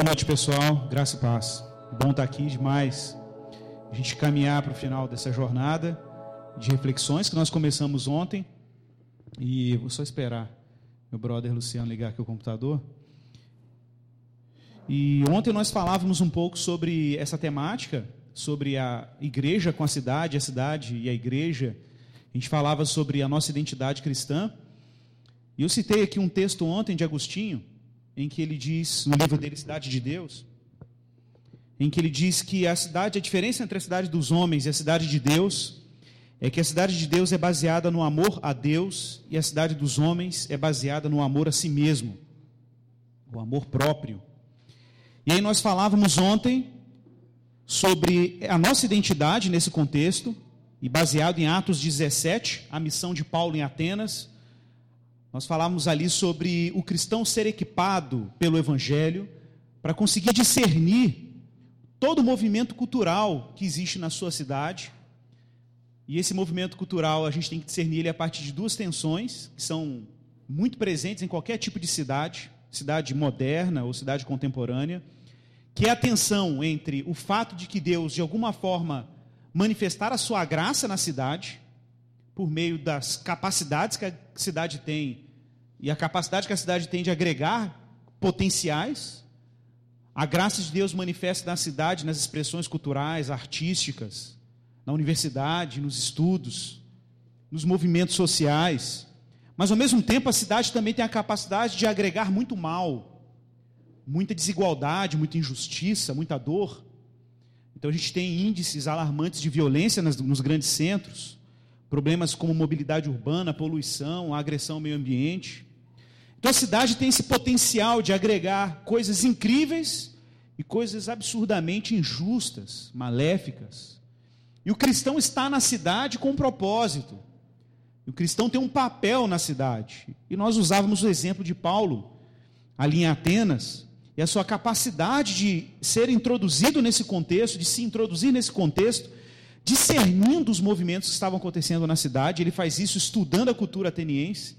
Boa noite, pessoal. Graça e paz. Bom estar aqui demais. A gente caminhar para o final dessa jornada de reflexões que nós começamos ontem. E vou só esperar meu brother Luciano ligar aqui o computador. E ontem nós falávamos um pouco sobre essa temática, sobre a igreja com a cidade, a cidade e a igreja. A gente falava sobre a nossa identidade cristã. E eu citei aqui um texto ontem de Agostinho, em que ele diz, no livro dele, Cidade de Deus, em que ele diz que a cidade, a diferença entre a cidade dos homens e a cidade de Deus, é que a cidade de Deus é baseada no amor a Deus e a cidade dos homens é baseada no amor a si mesmo, o amor próprio. E aí nós falávamos ontem sobre a nossa identidade nesse contexto, e baseado em Atos 17, a missão de Paulo em Atenas, nós falávamos ali sobre o cristão ser equipado pelo Evangelho para conseguir discernir todo o movimento cultural que existe na sua cidade. E esse movimento cultural a gente tem que discernir ele a partir de duas tensões que são muito presentes em qualquer tipo de cidade, cidade moderna ou cidade contemporânea, que é a tensão entre o fato de que Deus de alguma forma manifestar a sua graça na cidade por meio das capacidades que a cidade tem e a capacidade que a cidade tem de agregar potenciais. A graça de Deus manifesta na cidade, nas expressões culturais, artísticas, na universidade, nos estudos, nos movimentos sociais. Mas ao mesmo tempo, a cidade também tem a capacidade de agregar muito mal, muita desigualdade, muita injustiça, muita dor. Então a gente tem índices alarmantes de violência nos grandes centros problemas como mobilidade urbana, poluição, agressão ao meio ambiente. Então a cidade tem esse potencial de agregar coisas incríveis e coisas absurdamente injustas, maléficas. E o cristão está na cidade com um propósito. O cristão tem um papel na cidade. E nós usávamos o exemplo de Paulo, ali em Atenas, e a sua capacidade de ser introduzido nesse contexto, de se introduzir nesse contexto, discernindo os movimentos que estavam acontecendo na cidade. Ele faz isso estudando a cultura ateniense.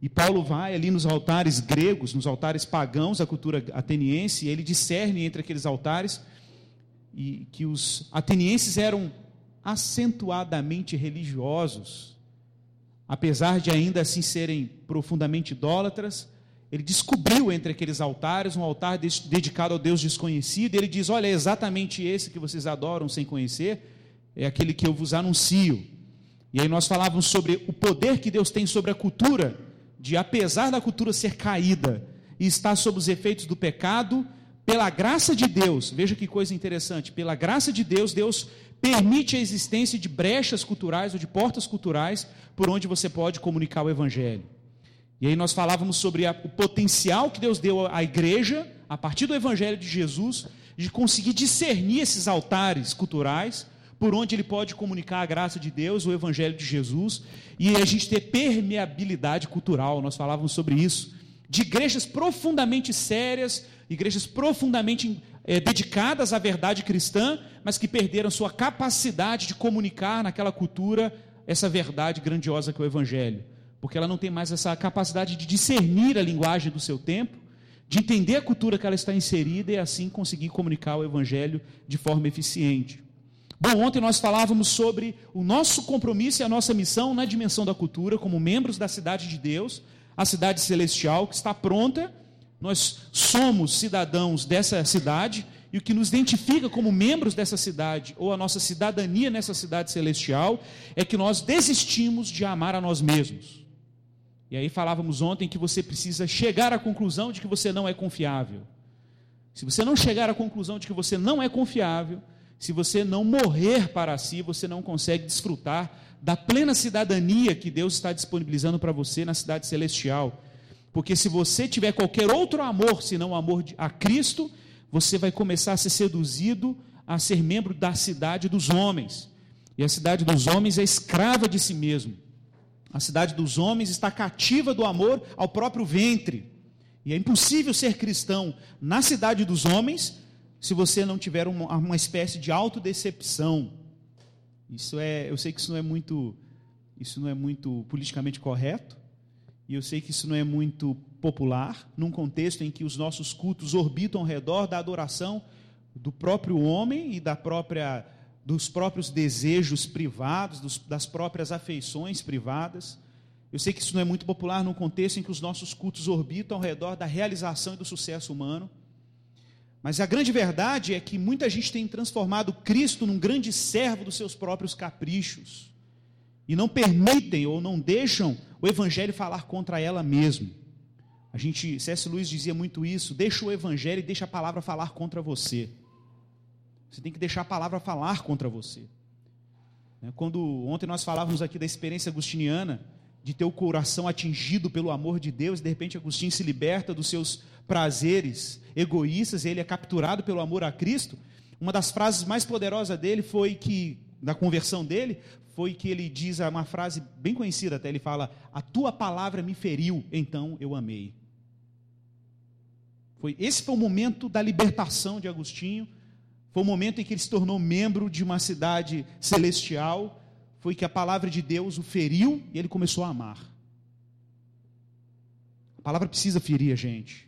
E Paulo vai ali nos altares gregos, nos altares pagãos da cultura ateniense, e ele discerne entre aqueles altares e que os atenienses eram acentuadamente religiosos, apesar de ainda assim serem profundamente idólatras. Ele descobriu entre aqueles altares um altar dedicado ao Deus desconhecido, e ele diz: Olha, é exatamente esse que vocês adoram sem conhecer é aquele que eu vos anuncio. E aí nós falávamos sobre o poder que Deus tem sobre a cultura, de apesar da cultura ser caída e estar sob os efeitos do pecado, pela graça de Deus, veja que coisa interessante, pela graça de Deus, Deus permite a existência de brechas culturais ou de portas culturais por onde você pode comunicar o evangelho. E aí nós falávamos sobre a, o potencial que Deus deu à igreja, a partir do evangelho de Jesus, de conseguir discernir esses altares culturais por onde ele pode comunicar a graça de Deus, o Evangelho de Jesus, e a gente ter permeabilidade cultural, nós falávamos sobre isso, de igrejas profundamente sérias, igrejas profundamente é, dedicadas à verdade cristã, mas que perderam sua capacidade de comunicar naquela cultura essa verdade grandiosa que é o Evangelho, porque ela não tem mais essa capacidade de discernir a linguagem do seu tempo, de entender a cultura que ela está inserida e assim conseguir comunicar o Evangelho de forma eficiente. Bom, ontem nós falávamos sobre o nosso compromisso e a nossa missão na dimensão da cultura, como membros da cidade de Deus, a cidade celestial, que está pronta. Nós somos cidadãos dessa cidade e o que nos identifica como membros dessa cidade, ou a nossa cidadania nessa cidade celestial, é que nós desistimos de amar a nós mesmos. E aí falávamos ontem que você precisa chegar à conclusão de que você não é confiável. Se você não chegar à conclusão de que você não é confiável, se você não morrer para si, você não consegue desfrutar da plena cidadania que Deus está disponibilizando para você na cidade celestial. Porque se você tiver qualquer outro amor, senão o amor a Cristo, você vai começar a ser seduzido a ser membro da cidade dos homens. E a cidade dos homens é escrava de si mesmo. A cidade dos homens está cativa do amor ao próprio ventre. E é impossível ser cristão na cidade dos homens se você não tiver uma, uma espécie de autodecepção. Isso é, eu sei que isso não é muito, isso não é muito politicamente correto. e eu sei que isso não é muito popular, num contexto em que os nossos cultos orbitam ao redor da adoração do próprio homem e da própria dos próprios desejos privados, dos, das próprias afeições privadas. Eu sei que isso não é muito popular num contexto em que os nossos cultos orbitam ao redor da realização e do sucesso humano. Mas a grande verdade é que muita gente tem transformado Cristo num grande servo dos seus próprios caprichos. E não permitem ou não deixam o evangelho falar contra ela mesmo. A gente, C.S. Luiz dizia muito isso, deixa o evangelho e deixa a palavra falar contra você. Você tem que deixar a palavra falar contra você. Né, quando ontem nós falávamos aqui da experiência agustiniana, de ter o coração atingido pelo amor de Deus, de repente Agostinho se liberta dos seus prazeres egoístas, ele é capturado pelo amor a Cristo. Uma das frases mais poderosas dele foi que, da conversão dele, foi que ele diz uma frase bem conhecida até, ele fala: "A tua palavra me feriu, então eu amei". Foi esse foi o momento da libertação de Agostinho. Foi o momento em que ele se tornou membro de uma cidade celestial. Foi que a palavra de Deus o feriu e ele começou a amar. A palavra precisa ferir a gente.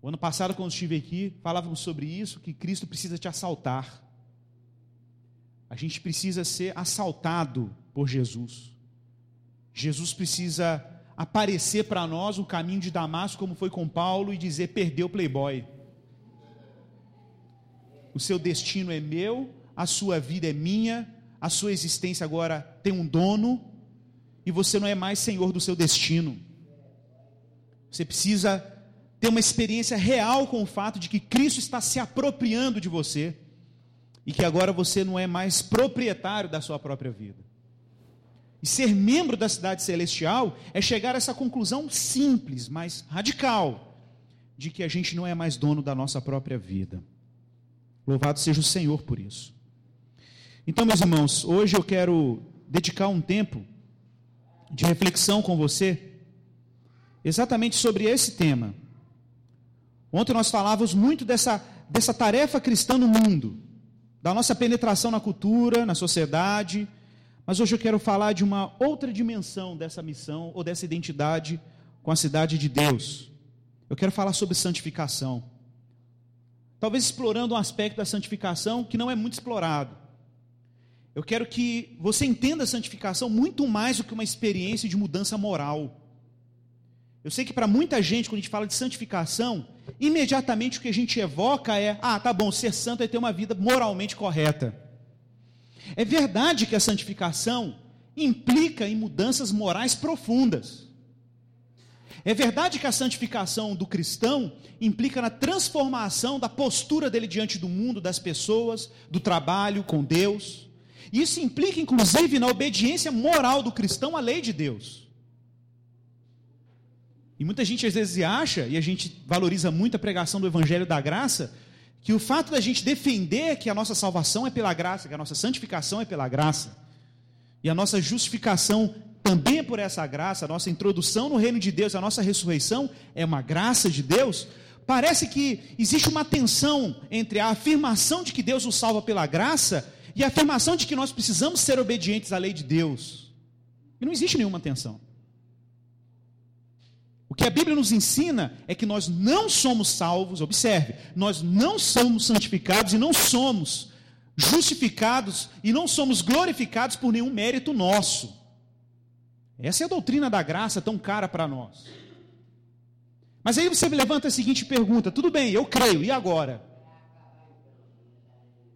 O ano passado, quando estive aqui, falávamos sobre isso, que Cristo precisa te assaltar. A gente precisa ser assaltado por Jesus. Jesus precisa aparecer para nós o caminho de Damasco, como foi com Paulo, e dizer: perdeu playboy. O seu destino é meu, a sua vida é minha, a sua existência agora tem um dono, e você não é mais senhor do seu destino. Você precisa ter uma experiência real com o fato de que Cristo está se apropriando de você e que agora você não é mais proprietário da sua própria vida. E ser membro da cidade celestial é chegar a essa conclusão simples, mas radical, de que a gente não é mais dono da nossa própria vida. Louvado seja o Senhor por isso. Então, meus irmãos, hoje eu quero dedicar um tempo de reflexão com você exatamente sobre esse tema. Ontem nós falávamos muito dessa, dessa tarefa cristã no mundo, da nossa penetração na cultura, na sociedade. Mas hoje eu quero falar de uma outra dimensão dessa missão ou dessa identidade com a cidade de Deus. Eu quero falar sobre santificação. Talvez explorando um aspecto da santificação que não é muito explorado. Eu quero que você entenda a santificação muito mais do que uma experiência de mudança moral. Eu sei que para muita gente, quando a gente fala de santificação, imediatamente o que a gente evoca é: ah, tá bom, ser santo é ter uma vida moralmente correta. É verdade que a santificação implica em mudanças morais profundas. É verdade que a santificação do cristão implica na transformação da postura dele diante do mundo, das pessoas, do trabalho com Deus. Isso implica, inclusive, na obediência moral do cristão à lei de Deus. E muita gente às vezes acha, e a gente valoriza muito a pregação do Evangelho da Graça, que o fato da gente defender que a nossa salvação é pela graça, que a nossa santificação é pela graça, e a nossa justificação também é por essa graça, a nossa introdução no reino de Deus, a nossa ressurreição é uma graça de Deus, parece que existe uma tensão entre a afirmação de que Deus nos salva pela graça e a afirmação de que nós precisamos ser obedientes à lei de Deus. E não existe nenhuma tensão. Que a Bíblia nos ensina é que nós não somos salvos, observe, nós não somos santificados e não somos justificados e não somos glorificados por nenhum mérito nosso. Essa é a doutrina da graça tão cara para nós. Mas aí você levanta a seguinte pergunta: tudo bem, eu creio, e agora?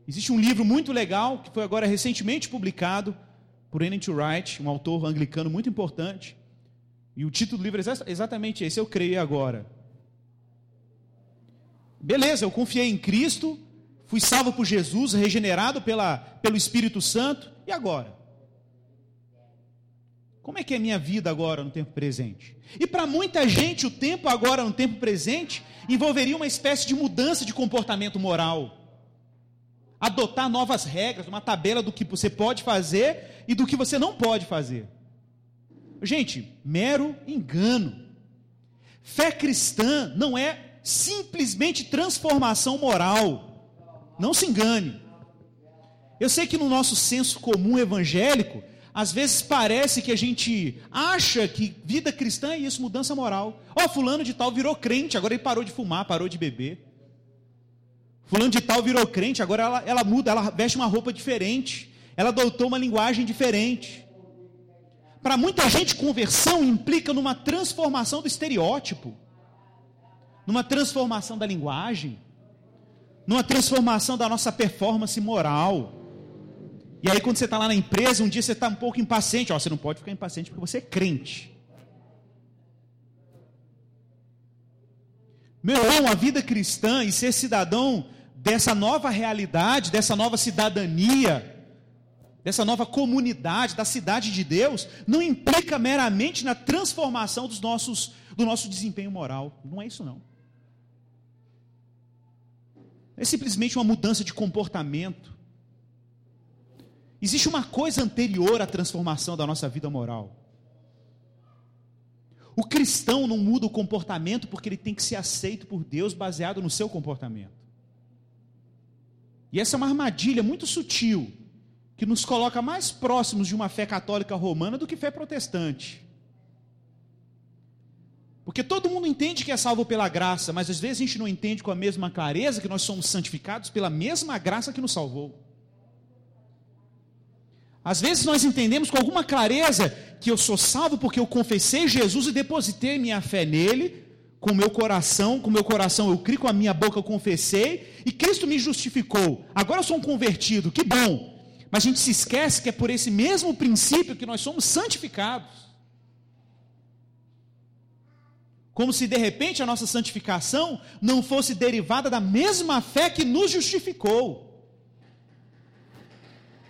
Existe um livro muito legal que foi agora recentemente publicado por N.T. Wright, um autor anglicano muito importante. E o título do livro é exatamente esse: Eu creio agora. Beleza, eu confiei em Cristo, fui salvo por Jesus, regenerado pela, pelo Espírito Santo, e agora? Como é que é a minha vida agora no tempo presente? E para muita gente, o tempo agora no tempo presente envolveria uma espécie de mudança de comportamento moral. Adotar novas regras, uma tabela do que você pode fazer e do que você não pode fazer. Gente, mero engano. Fé cristã não é simplesmente transformação moral. Não se engane. Eu sei que no nosso senso comum evangélico, às vezes parece que a gente acha que vida cristã é isso, mudança moral. Ó, oh, fulano de tal virou crente, agora ele parou de fumar, parou de beber. Fulano de tal virou crente, agora ela, ela muda, ela veste uma roupa diferente. Ela adotou uma linguagem diferente. Para muita gente, conversão implica numa transformação do estereótipo, numa transformação da linguagem, numa transformação da nossa performance moral. E aí, quando você está lá na empresa, um dia você está um pouco impaciente. Ó, você não pode ficar impaciente porque você é crente. Meu irmão, a vida cristã e ser cidadão dessa nova realidade, dessa nova cidadania, dessa nova comunidade, da cidade de Deus, não implica meramente na transformação dos nossos, do nosso desempenho moral. Não é isso, não. É simplesmente uma mudança de comportamento. Existe uma coisa anterior à transformação da nossa vida moral. O cristão não muda o comportamento porque ele tem que ser aceito por Deus baseado no seu comportamento. E essa é uma armadilha muito sutil que nos coloca mais próximos de uma fé católica romana do que fé protestante. Porque todo mundo entende que é salvo pela graça, mas às vezes a gente não entende com a mesma clareza que nós somos santificados pela mesma graça que nos salvou. Às vezes nós entendemos com alguma clareza que eu sou salvo porque eu confessei Jesus e depositei minha fé nele, com o meu coração, com o meu coração eu criei, com a minha boca eu confessei, e Cristo me justificou. Agora eu sou um convertido, que bom. Mas a gente se esquece que é por esse mesmo princípio que nós somos santificados. Como se de repente a nossa santificação não fosse derivada da mesma fé que nos justificou.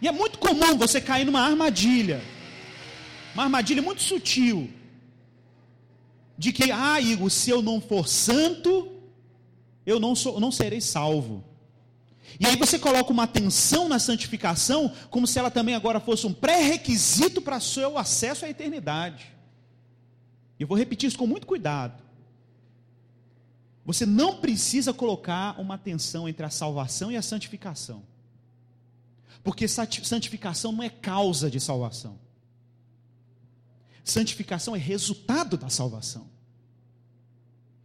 E é muito comum você cair numa armadilha. Uma armadilha muito sutil. De que, ah, Igor, se eu não for santo, eu não, sou, não serei salvo. E aí você coloca uma atenção na santificação, como se ela também agora fosse um pré-requisito para seu acesso à eternidade. Eu vou repetir isso com muito cuidado. Você não precisa colocar uma tensão entre a salvação e a santificação. Porque santificação não é causa de salvação. Santificação é resultado da salvação.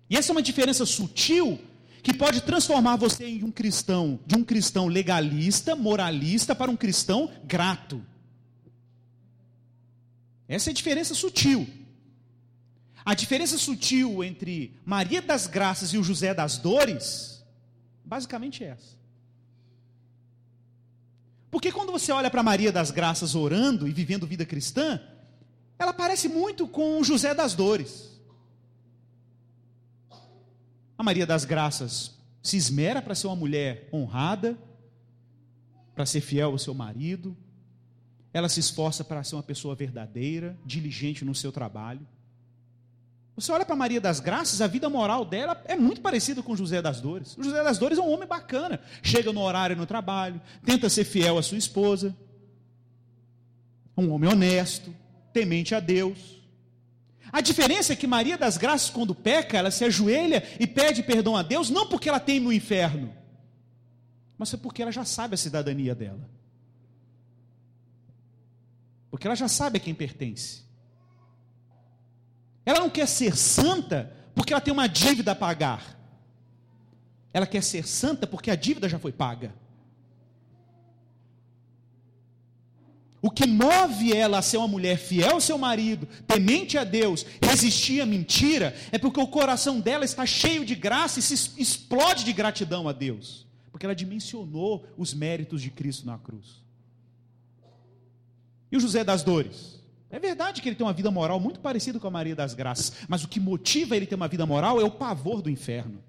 E essa é uma diferença sutil que pode transformar você em um cristão, de um cristão legalista, moralista, para um cristão grato. Essa é a diferença sutil. A diferença sutil entre Maria das Graças e o José das Dores, basicamente é essa. Porque quando você olha para Maria das Graças orando e vivendo vida cristã, ela parece muito com José das Dores. A Maria das Graças se esmera para ser uma mulher honrada, para ser fiel ao seu marido, ela se esforça para ser uma pessoa verdadeira, diligente no seu trabalho. Você olha para Maria das Graças, a vida moral dela é muito parecida com José das Dores. O José das Dores é um homem bacana, chega no horário no trabalho, tenta ser fiel à sua esposa, um homem honesto, temente a Deus. A diferença é que Maria das Graças, quando peca, ela se ajoelha e pede perdão a Deus, não porque ela teme o inferno, mas é porque ela já sabe a cidadania dela. Porque ela já sabe a quem pertence. Ela não quer ser santa porque ela tem uma dívida a pagar. Ela quer ser santa porque a dívida já foi paga. O que move ela a ser uma mulher fiel ao seu marido, temente a Deus, resistir à mentira, é porque o coração dela está cheio de graça e se explode de gratidão a Deus, porque ela dimensionou os méritos de Cristo na cruz. E o José das Dores? É verdade que ele tem uma vida moral muito parecida com a Maria das Graças, mas o que motiva ele ter uma vida moral é o pavor do inferno.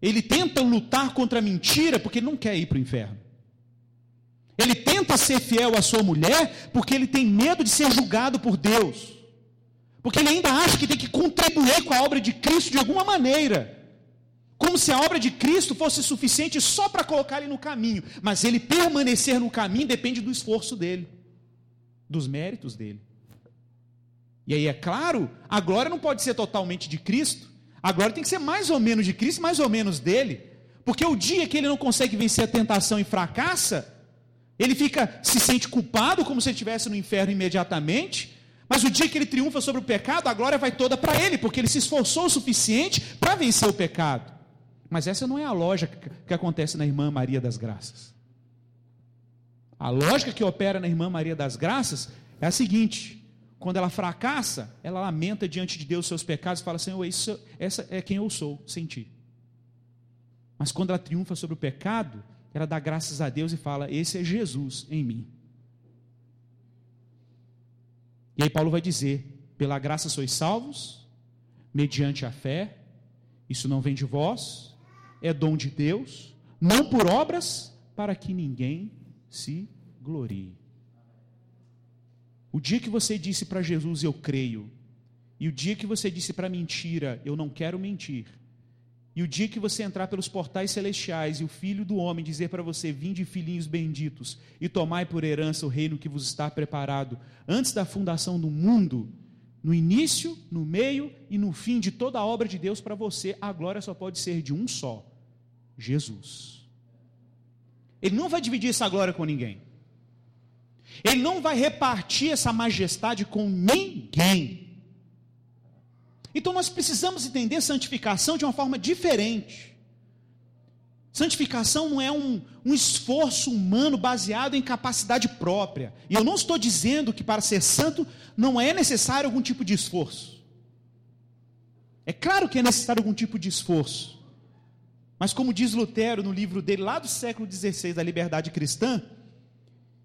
Ele tenta lutar contra a mentira porque ele não quer ir para o inferno. Ele tenta ser fiel à sua mulher porque ele tem medo de ser julgado por Deus. Porque ele ainda acha que tem que contribuir com a obra de Cristo de alguma maneira. Como se a obra de Cristo fosse suficiente só para colocar ele no caminho. Mas ele permanecer no caminho depende do esforço dele dos méritos dele. E aí, é claro, a glória não pode ser totalmente de Cristo, a glória tem que ser mais ou menos de Cristo, mais ou menos dele, porque o dia que ele não consegue vencer a tentação e fracassa, Ele fica se sente culpado como se ele estivesse no inferno imediatamente, mas o dia que ele triunfa sobre o pecado, a glória vai toda para ele, porque ele se esforçou o suficiente para vencer o pecado. Mas essa não é a lógica que acontece na irmã Maria das Graças. A lógica que opera na irmã Maria das Graças é a seguinte: quando ela fracassa, ela lamenta diante de Deus seus pecados e fala: Senhor, isso, essa é quem eu sou, sem ti. Mas quando ela triunfa sobre o pecado, ela dá graças a Deus e fala: Esse é Jesus em mim. E aí Paulo vai dizer: Pela graça sois salvos, mediante a fé, isso não vem de vós, é dom de Deus, não por obras, para que ninguém se glorie. O dia que você disse para Jesus, eu creio, e o dia que você disse para mentira, eu não quero mentir, e o dia que você entrar pelos portais celestiais e o filho do homem dizer para você: Vinde, filhinhos benditos, e tomai por herança o reino que vos está preparado antes da fundação do mundo, no início, no meio e no fim de toda a obra de Deus para você, a glória só pode ser de um só: Jesus. Ele não vai dividir essa glória com ninguém. Ele não vai repartir essa majestade com ninguém. Então nós precisamos entender santificação de uma forma diferente. Santificação não é um, um, esforço humano baseado em capacidade própria. E eu não estou dizendo que para ser santo não é necessário algum tipo de esforço. É claro que é necessário algum tipo de esforço. Mas como diz Lutero no livro dele, lá do século XVI, da Liberdade Cristã,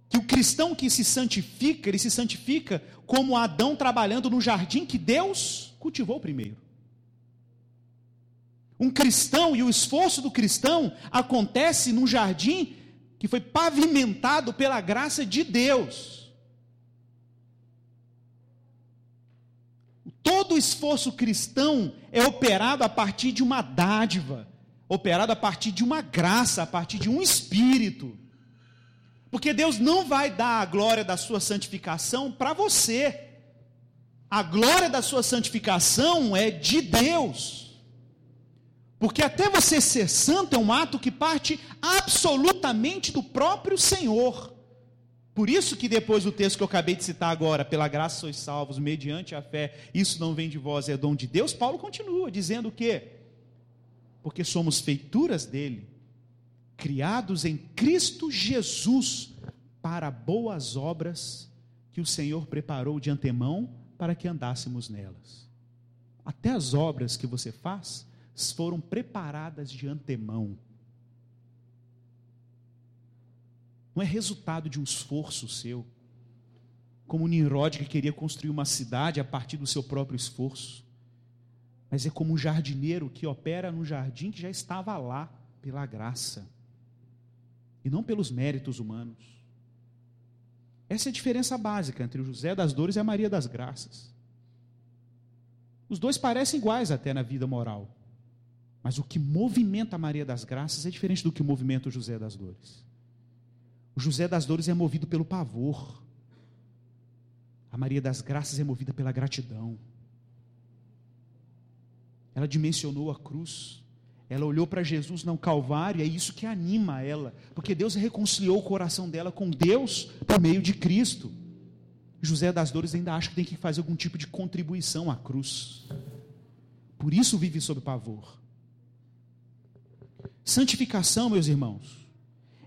que o cristão que se santifica, ele se santifica como Adão trabalhando no jardim que Deus cultivou primeiro. Um cristão e o esforço do cristão acontece num jardim que foi pavimentado pela graça de Deus. Todo esforço cristão é operado a partir de uma dádiva, operado a partir de uma graça, a partir de um espírito. Porque Deus não vai dar a glória da sua santificação para você. A glória da sua santificação é de Deus. Porque até você ser santo é um ato que parte absolutamente do próprio Senhor. Por isso que depois do texto que eu acabei de citar agora, pela graça sois salvos, mediante a fé, isso não vem de vós, é dom de Deus, Paulo continua dizendo o quê? Porque somos feituras dele, criados em Cristo Jesus para boas obras que o Senhor preparou de antemão para que andássemos nelas. Até as obras que você faz foram preparadas de antemão. Não é resultado de um esforço seu, como Nimrod que queria construir uma cidade a partir do seu próprio esforço, mas é como um jardineiro que opera no jardim que já estava lá pela graça e não pelos méritos humanos. Essa é a diferença básica entre o José das Dores e a Maria das Graças. Os dois parecem iguais até na vida moral. Mas o que movimenta a Maria das Graças é diferente do que movimenta o José das Dores. O José das Dores é movido pelo pavor. A Maria das Graças é movida pela gratidão. Ela dimensionou a cruz. Ela olhou para Jesus no Calvário, é isso que anima ela, porque Deus reconciliou o coração dela com Deus por meio de Cristo. José das Dores ainda acha que tem que fazer algum tipo de contribuição à cruz. Por isso vive sob pavor. Santificação, meus irmãos,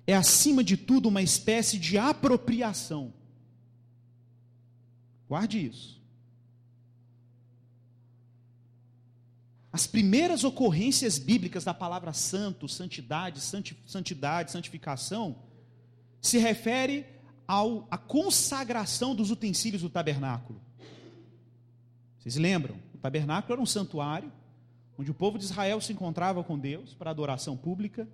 é acima de tudo uma espécie de apropriação. Guarde isso. As primeiras ocorrências bíblicas da palavra santo, santidade, santidade, santificação, se refere ao, à consagração dos utensílios do tabernáculo. Vocês lembram? O tabernáculo era um santuário onde o povo de Israel se encontrava com Deus para adoração pública,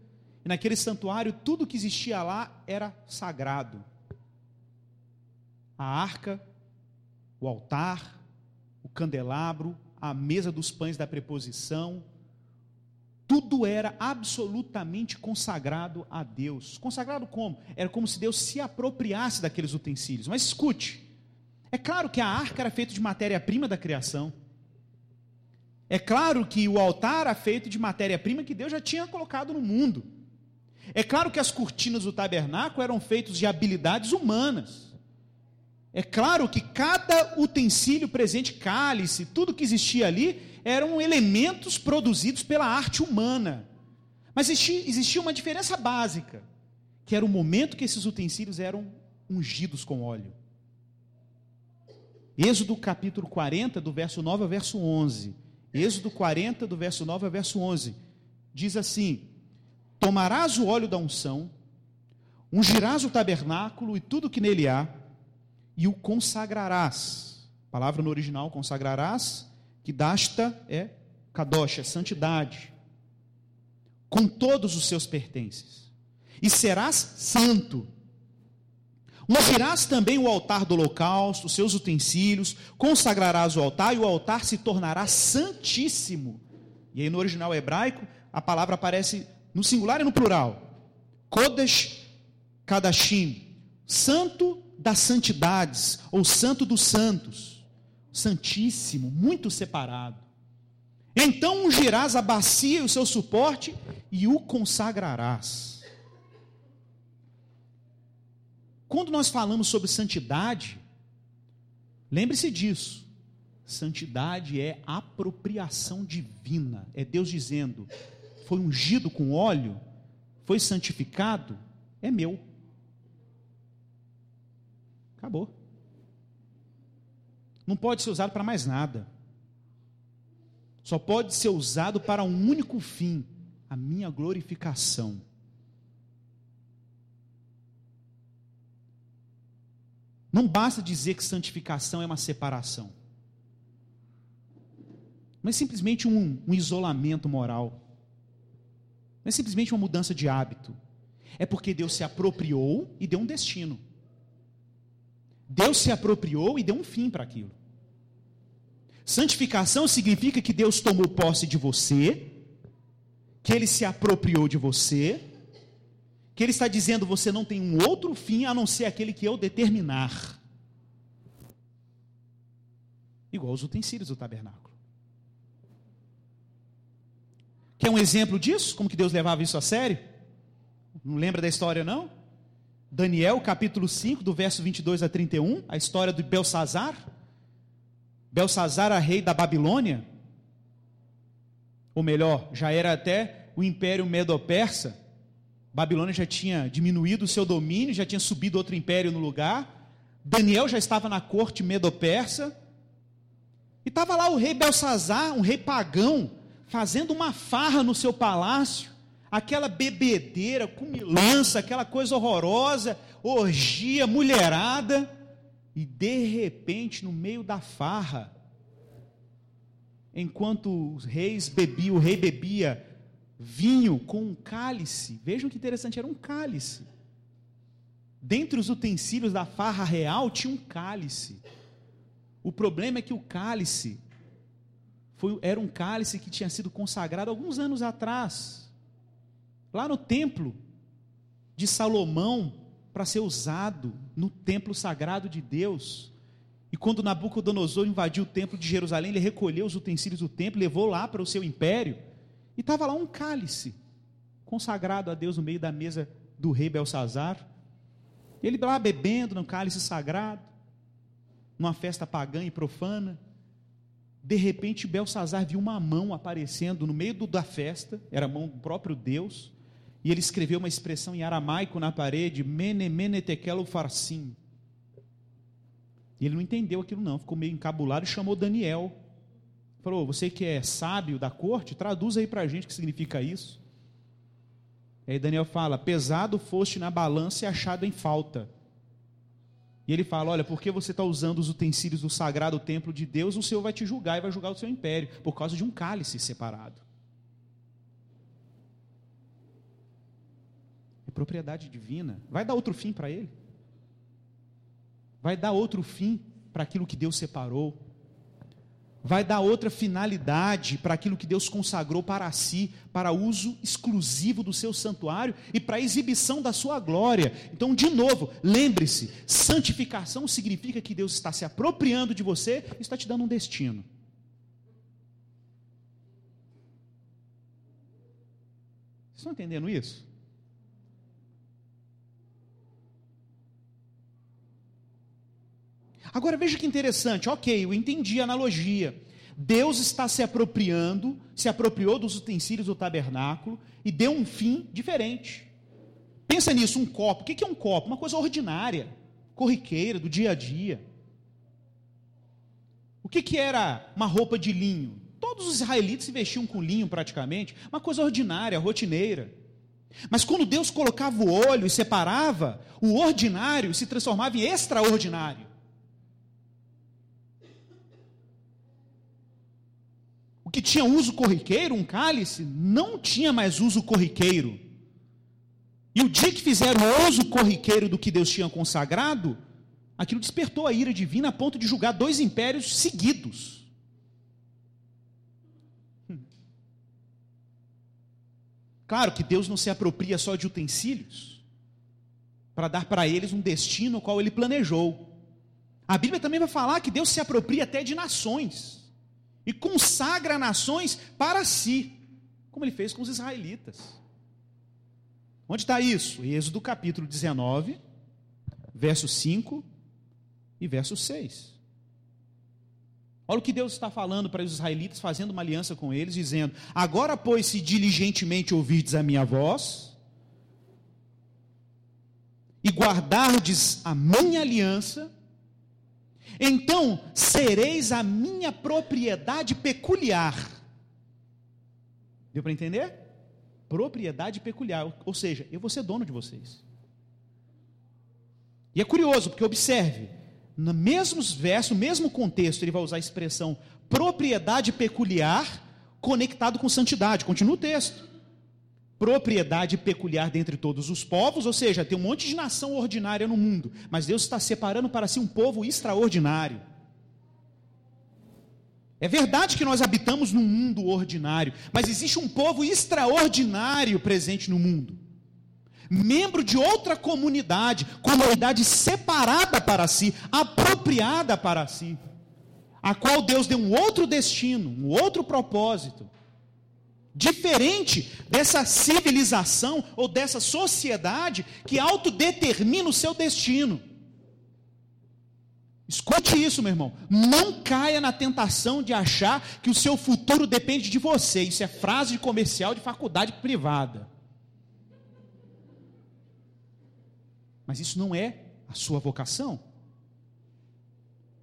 e naquele santuário tudo que existia lá era sagrado. A arca, o altar, o candelabro, a mesa dos pães da preposição, tudo era absolutamente consagrado a Deus. Consagrado como? Era como se Deus se apropriasse daqueles utensílios. Mas escute, é claro que a arca era feita de matéria-prima da criação. É claro que o altar era feito de matéria-prima que Deus já tinha colocado no mundo. É claro que as cortinas do tabernáculo eram feitas de habilidades humanas. É claro que cada utensílio presente, cálice, tudo que existia ali, eram elementos produzidos pela arte humana. Mas existia, existia uma diferença básica, que era o momento que esses utensílios eram ungidos com óleo. Êxodo capítulo 40, do verso 9 ao verso 11. Êxodo 40, do verso 9 ao verso 11. Diz assim: Tomarás o óleo da unção, ungirás o tabernáculo e tudo que nele há, e o consagrarás. A palavra no original, consagrarás, que dasta é kadosh, é santidade, com todos os seus pertences. E serás santo. Ungirás também o altar do holocausto, os seus utensílios, consagrarás o altar e o altar se tornará santíssimo. E aí no original hebraico, a palavra aparece no singular e no plural. Kodesh Kadashim, santo das santidades, ou santo dos santos, santíssimo, muito separado. Então ungirás a bacia e o seu suporte e o consagrarás. Quando nós falamos sobre santidade, lembre-se disso. Santidade é apropriação divina. É Deus dizendo: foi ungido com óleo, foi santificado, é meu. Acabou. Não pode ser usado para mais nada. Só pode ser usado para um único fim: a minha glorificação. Não basta dizer que santificação é uma separação, mas simplesmente um, um isolamento moral. Não é simplesmente uma mudança de hábito. É porque Deus se apropriou e deu um destino. Deus se apropriou e deu um fim para aquilo. Santificação significa que Deus tomou posse de você, que Ele se apropriou de você, que Ele está dizendo você não tem um outro fim a não ser aquele que eu determinar. Igual os utensílios do tabernáculo. Quer um exemplo disso? Como que Deus levava isso a sério? Não lembra da história não? Daniel capítulo 5, do verso 22 a 31, a história de Belsazar. Belsazar era rei da Babilônia. Ou melhor, já era até o império medo-persa. Babilônia já tinha diminuído o seu domínio, já tinha subido outro império no lugar. Daniel já estava na corte medo-persa. E estava lá o rei Belsazar, um rei pagão, fazendo uma farra no seu palácio, aquela bebedeira, cumilança, aquela coisa horrorosa, orgia, mulherada, e de repente, no meio da farra, enquanto os reis bebiam, o rei bebia vinho com um cálice, vejam que interessante, era um cálice. Dentre os utensílios da farra real tinha um cálice. O problema é que o cálice foi, era um cálice que tinha sido consagrado alguns anos atrás, lá no templo de Salomão, para ser usado no templo sagrado de Deus. E quando Nabucodonosor invadiu o templo de Jerusalém, ele recolheu os utensílios do templo, levou lá para o seu império, e estava lá um cálice consagrado a Deus no meio da mesa do rei Belsazar. Ele lá bebendo no cálice sagrado, numa festa pagã e profana. De repente, Belsazar viu uma mão aparecendo no meio da festa, era a mão do próprio Deus, e ele escreveu uma expressão em aramaico na parede, mene mene tekelo farsim. E ele não entendeu aquilo não, ficou meio encabulado e chamou Daniel. Falou, você que é sábio da corte, traduz aí para a gente o que significa isso. E aí Daniel fala, pesado foste na balança e achado em falta. E ele fala: Olha, porque você está usando os utensílios do sagrado templo de Deus, o Senhor vai te julgar e vai julgar o seu império, por causa de um cálice separado. É propriedade divina. Vai dar outro fim para ele? Vai dar outro fim para aquilo que Deus separou? vai dar outra finalidade para aquilo que Deus consagrou para si, para uso exclusivo do seu santuário e para exibição da sua glória. Então, de novo, lembre-se: santificação significa que Deus está se apropriando de você e está te dando um destino. Vocês estão entendendo isso? Agora veja que interessante, ok, eu entendi a analogia. Deus está se apropriando, se apropriou dos utensílios do tabernáculo e deu um fim diferente. Pensa nisso, um copo. O que é um copo? Uma coisa ordinária, corriqueira, do dia a dia. O que, que era uma roupa de linho? Todos os israelitas se vestiam com linho praticamente, uma coisa ordinária, rotineira. Mas quando Deus colocava o olho e separava, o ordinário se transformava em extraordinário. Que tinha uso corriqueiro, um cálice, não tinha mais uso corriqueiro. E o dia que fizeram uso corriqueiro do que Deus tinha consagrado, aquilo despertou a ira divina a ponto de julgar dois impérios seguidos. Hum. Claro que Deus não se apropria só de utensílios, para dar para eles um destino ao qual ele planejou. A Bíblia também vai falar que Deus se apropria até de nações e consagra nações para si, como ele fez com os israelitas. Onde está isso? Êxodo capítulo 19, verso 5 e verso 6. Olha o que Deus está falando para os israelitas, fazendo uma aliança com eles, dizendo: Agora, pois, se diligentemente ouvirdes a minha voz, e guardardes a minha aliança, então sereis a minha propriedade peculiar. Deu para entender? propriedade peculiar, ou seja, eu vou ser dono de vocês. E é curioso, porque observe, no mesmo verso, no mesmo contexto, ele vai usar a expressão propriedade peculiar conectado com santidade. Continua o texto. Propriedade peculiar dentre todos os povos, ou seja, tem um monte de nação ordinária no mundo, mas Deus está separando para si um povo extraordinário. É verdade que nós habitamos num mundo ordinário, mas existe um povo extraordinário presente no mundo. Membro de outra comunidade, comunidade separada para si, apropriada para si, a qual Deus deu um outro destino, um outro propósito, diferente dessa civilização ou dessa sociedade que autodetermina o seu destino. Escute isso, meu irmão. Não caia na tentação de achar que o seu futuro depende de você. Isso é frase de comercial de faculdade privada. Mas isso não é a sua vocação.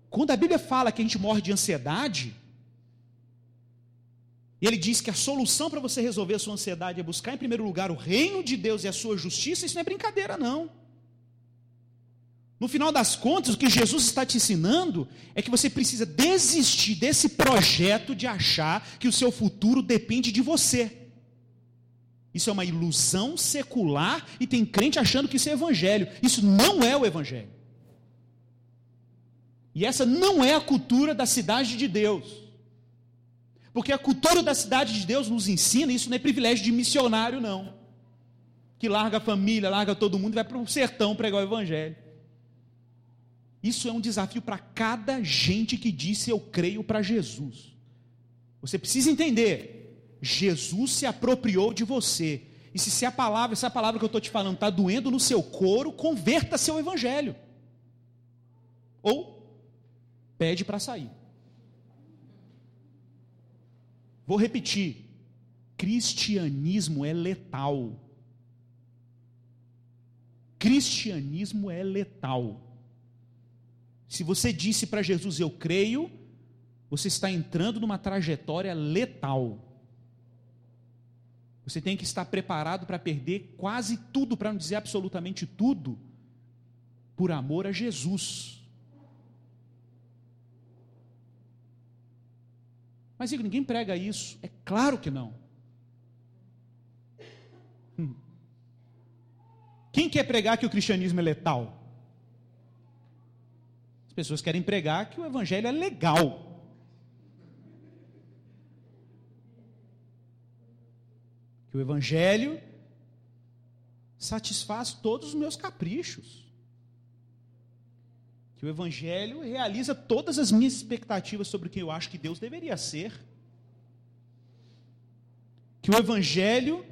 Quando a Bíblia fala que a gente morre de ansiedade, e ele diz que a solução para você resolver a sua ansiedade é buscar em primeiro lugar o reino de Deus e a sua justiça, isso não é brincadeira, não. No final das contas, o que Jesus está te ensinando é que você precisa desistir desse projeto de achar que o seu futuro depende de você. Isso é uma ilusão secular e tem crente achando que isso é evangelho. Isso não é o evangelho. E essa não é a cultura da cidade de Deus. Porque a cultura da cidade de Deus nos ensina, isso não é privilégio de missionário, não. Que larga a família, larga todo mundo e vai para o sertão pregar o evangelho. Isso é um desafio para cada gente que disse eu creio para Jesus. Você precisa entender, Jesus se apropriou de você. E se a palavra, essa palavra que eu estou te falando está doendo no seu couro, converta seu evangelho. Ou pede para sair. Vou repetir: cristianismo é letal. Cristianismo é letal. Se você disse para Jesus, eu creio, você está entrando numa trajetória letal. Você tem que estar preparado para perder quase tudo, para não dizer absolutamente tudo, por amor a Jesus. Mas Igor, ninguém prega isso. É claro que não. Hum. Quem quer pregar que o cristianismo é letal? pessoas querem pregar que o evangelho é legal. Que o evangelho satisfaz todos os meus caprichos. Que o evangelho realiza todas as minhas expectativas sobre quem eu acho que Deus deveria ser. Que o evangelho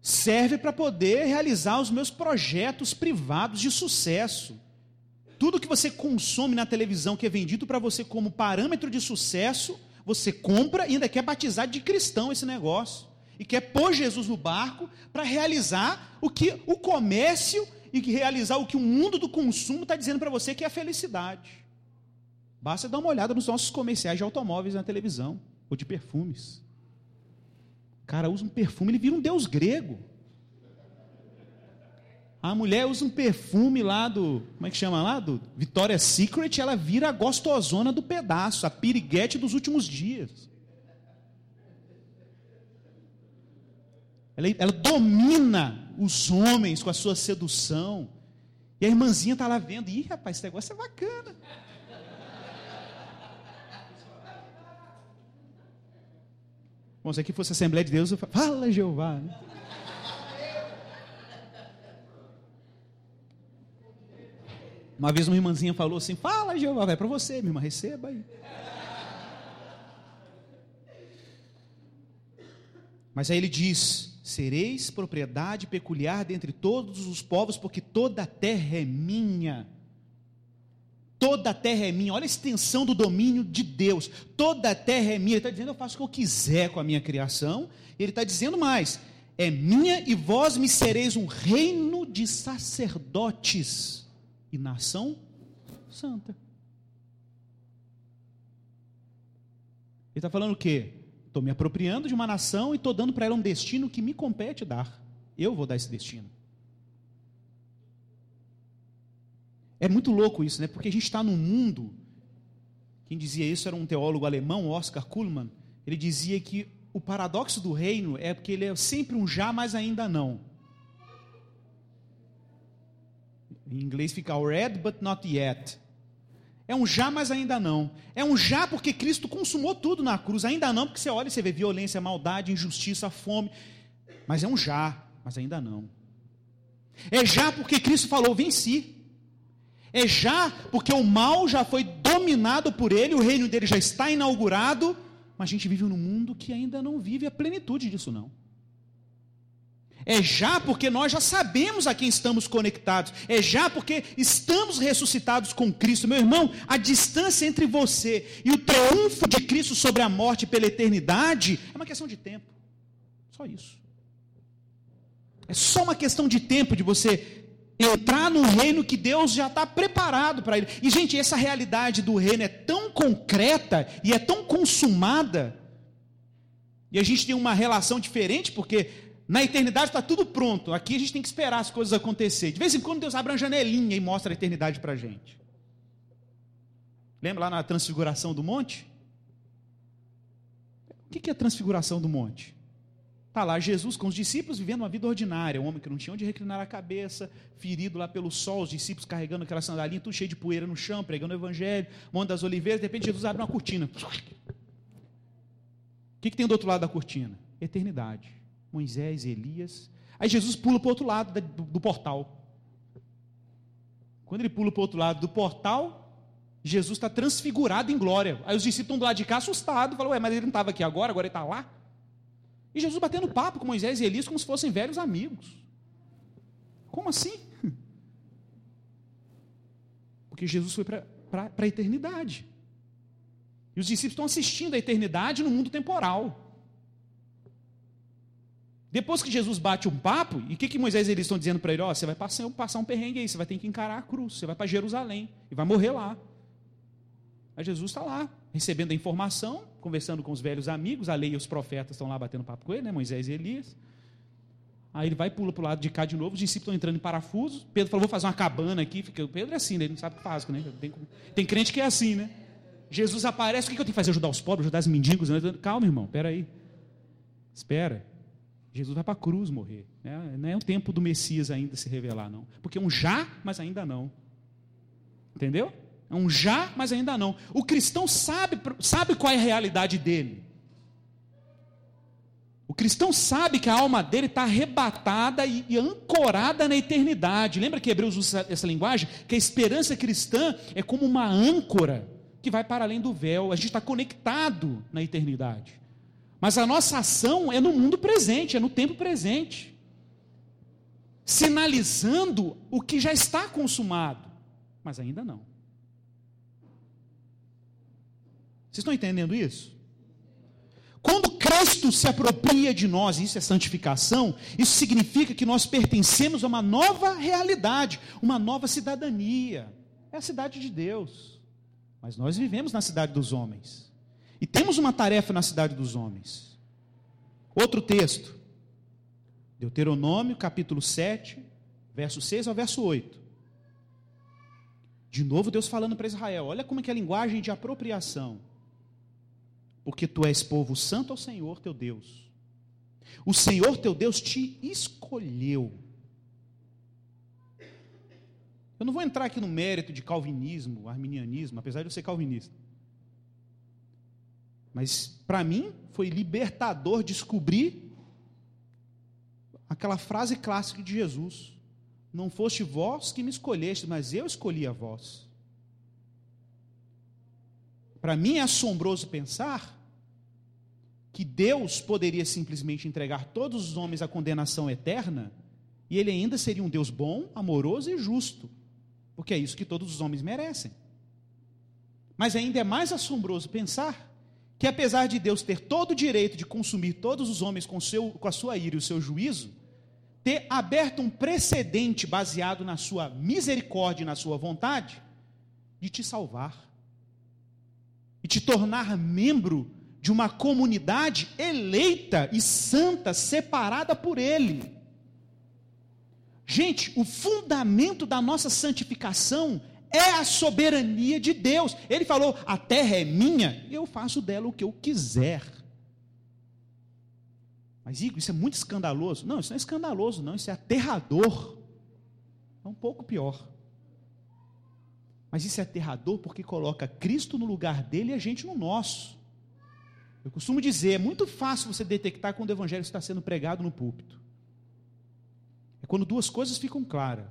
serve para poder realizar os meus projetos privados de sucesso Tudo que você consome na televisão que é vendido para você como parâmetro de sucesso, você compra e ainda quer batizar de cristão esse negócio. E quer pôr Jesus no barco para realizar o que o comércio e realizar o que o mundo do consumo está dizendo para você que é a felicidade. Basta dar uma olhada nos nossos comerciais de automóveis na televisão ou de perfumes. O cara usa um perfume, ele vira um deus grego. A mulher usa um perfume lá do, como é que chama lá? Do Victoria's Secret, ela vira a gostosona do pedaço, a piriguete dos últimos dias. Ela, ela domina os homens com a sua sedução. E a irmãzinha está lá vendo, ih, rapaz, esse negócio é bacana. Bom, se aqui fosse a Assembleia de Deus, eu falo, fala Jeová. Né? Uma vez uma irmãzinha falou assim: Fala, Jeová, vai para você, minha irmã, receba aí. Mas aí ele diz: Sereis propriedade peculiar dentre todos os povos, porque toda a terra é minha. Toda a terra é minha. Olha a extensão do domínio de Deus. Toda a terra é minha. Ele está dizendo: Eu faço o que eu quiser com a minha criação. Ele está dizendo mais: É minha e vós me sereis um reino de sacerdotes e nação santa. Ele está falando o quê? Estou me apropriando de uma nação e estou dando para ela um destino que me compete dar. Eu vou dar esse destino. É muito louco isso, né? Porque a gente está num mundo. Quem dizia isso era um teólogo alemão, Oscar Kuhlmann. Ele dizia que o paradoxo do reino é porque ele é sempre um já, mas ainda não. Em inglês fica already but not yet. É um já, mas ainda não. É um já porque Cristo consumou tudo na cruz. Ainda não, porque você olha e você vê violência, maldade, injustiça, fome. Mas é um já, mas ainda não. É já porque Cristo falou: venci. É já porque o mal já foi dominado por ele, o reino dele já está inaugurado. Mas a gente vive num mundo que ainda não vive a plenitude disso, não. É já porque nós já sabemos a quem estamos conectados. É já porque estamos ressuscitados com Cristo. Meu irmão, a distância entre você e o triunfo de Cristo sobre a morte pela eternidade é uma questão de tempo. Só isso. É só uma questão de tempo de você entrar no reino que Deus já está preparado para ele. E, gente, essa realidade do reino é tão concreta e é tão consumada. E a gente tem uma relação diferente, porque na eternidade está tudo pronto. Aqui a gente tem que esperar as coisas acontecerem. De vez em quando Deus abre uma janelinha e mostra a eternidade para a gente. Lembra lá na transfiguração do monte? O que é a transfiguração do monte? Está lá Jesus com os discípulos vivendo uma vida ordinária, um homem que não tinha onde reclinar a cabeça, ferido lá pelo sol, os discípulos carregando aquela sandalinha, tudo cheio de poeira no chão, pregando o evangelho, Monte das Oliveiras, de repente Jesus abre uma cortina. O que, que tem do outro lado da cortina? Eternidade. Moisés, Elias. Aí Jesus pula para o outro lado do, portal. Quando ele pula para o outro lado do portal, Jesus está transfigurado em glória. Aí os discípulos estão do lado de cá assustados, falam, ué, mas ele não estava aqui agora, agora ele está lá. E Jesus batendo papo com Moisés e Elias como se fossem velhos amigos. Como assim? Porque Jesus foi para a eternidade. E os discípulos estão assistindo a eternidade no mundo temporal. Depois que Jesus bate um papo, e o que, que Moisés e eles estão dizendo para ele? Ó, oh, você vai passar, passar um perrengue aí, você vai ter que encarar a cruz, você vai para Jerusalém e vai morrer lá. Aí Jesus está lá, recebendo a informação, conversando com os velhos amigos, a lei e os profetas estão lá batendo papo com ele, né? Moisés e Elias. Aí ele vai pula para o lado de cá de novo, os discípulos estão entrando em parafuso. Pedro falou: vou fazer uma cabana aqui. Fica... Pedro é assim, né? ele não sabe o que faz, né? Tem, tem crente que é assim, né? Jesus aparece, o que eu tenho que fazer? Ajudar os pobres, ajudar os mendigos? Calma, irmão, espera aí. Espera. Jesus vai para a cruz morrer. Né? Não é o tempo do Messias ainda se revelar, não. Porque é um já, mas ainda não. Entendeu? É um já, mas ainda não. O cristão sabe, sabe qual é a realidade dele. O cristão sabe que a alma dele está arrebatada e, e, ancorada na eternidade. Lembra que Hebreus usa essa, essa linguagem? Que a esperança cristã é como uma âncora que vai para além do véu. A gente está conectado na eternidade. Mas a nossa ação é no mundo presente, é no tempo presente. Sinalizando o que já está consumado. mas ainda não. Vocês estão entendendo isso? Quando Cristo se apropria de nós, isso é santificação, isso significa que nós pertencemos a uma nova realidade, uma nova cidadania. É a cidade de Deus. Mas nós vivemos na cidade dos homens. E temos uma tarefa na cidade dos homens. Outro texto. Deuteronômio, capítulo 7, verso 6 ao verso 8. De novo Deus falando para Israel, olha como é que é a linguagem de apropriação porque tu és povo santo ao Senhor teu Deus. O Senhor teu Deus te escolheu. Eu não vou entrar aqui no mérito de calvinismo, arminianismo, apesar de eu ser calvinista. Mas para mim foi libertador descobrir aquela frase clássica de Jesus: Não foste vós que me escolheste, mas eu escolhi a vós. Para mim é assombroso pensar que Deus poderia simplesmente entregar todos os homens à condenação eterna e ele ainda seria um Deus bom, amoroso e justo, porque é isso que todos os homens merecem. Mas ainda é mais assombroso pensar que, apesar de Deus ter todo o direito de consumir todos os homens com, seu, com a sua ira e o seu juízo, ter aberto um precedente baseado na sua misericórdia e na sua vontade de te salvar e te tornar membro de uma comunidade eleita e santa, separada por Ele. Gente, o fundamento da nossa santificação é a soberania de Deus. Ele falou: a terra é minha, eu faço dela o que eu quiser. Mas, Igor, isso é muito escandaloso. Não, isso não é escandaloso, não, isso é aterrador. É um pouco pior. Mas isso é aterrador porque coloca Cristo no lugar dele e a gente no nosso. Eu costumo dizer, é muito fácil você detectar quando o evangelho está sendo pregado no púlpito. É quando duas coisas ficam claras: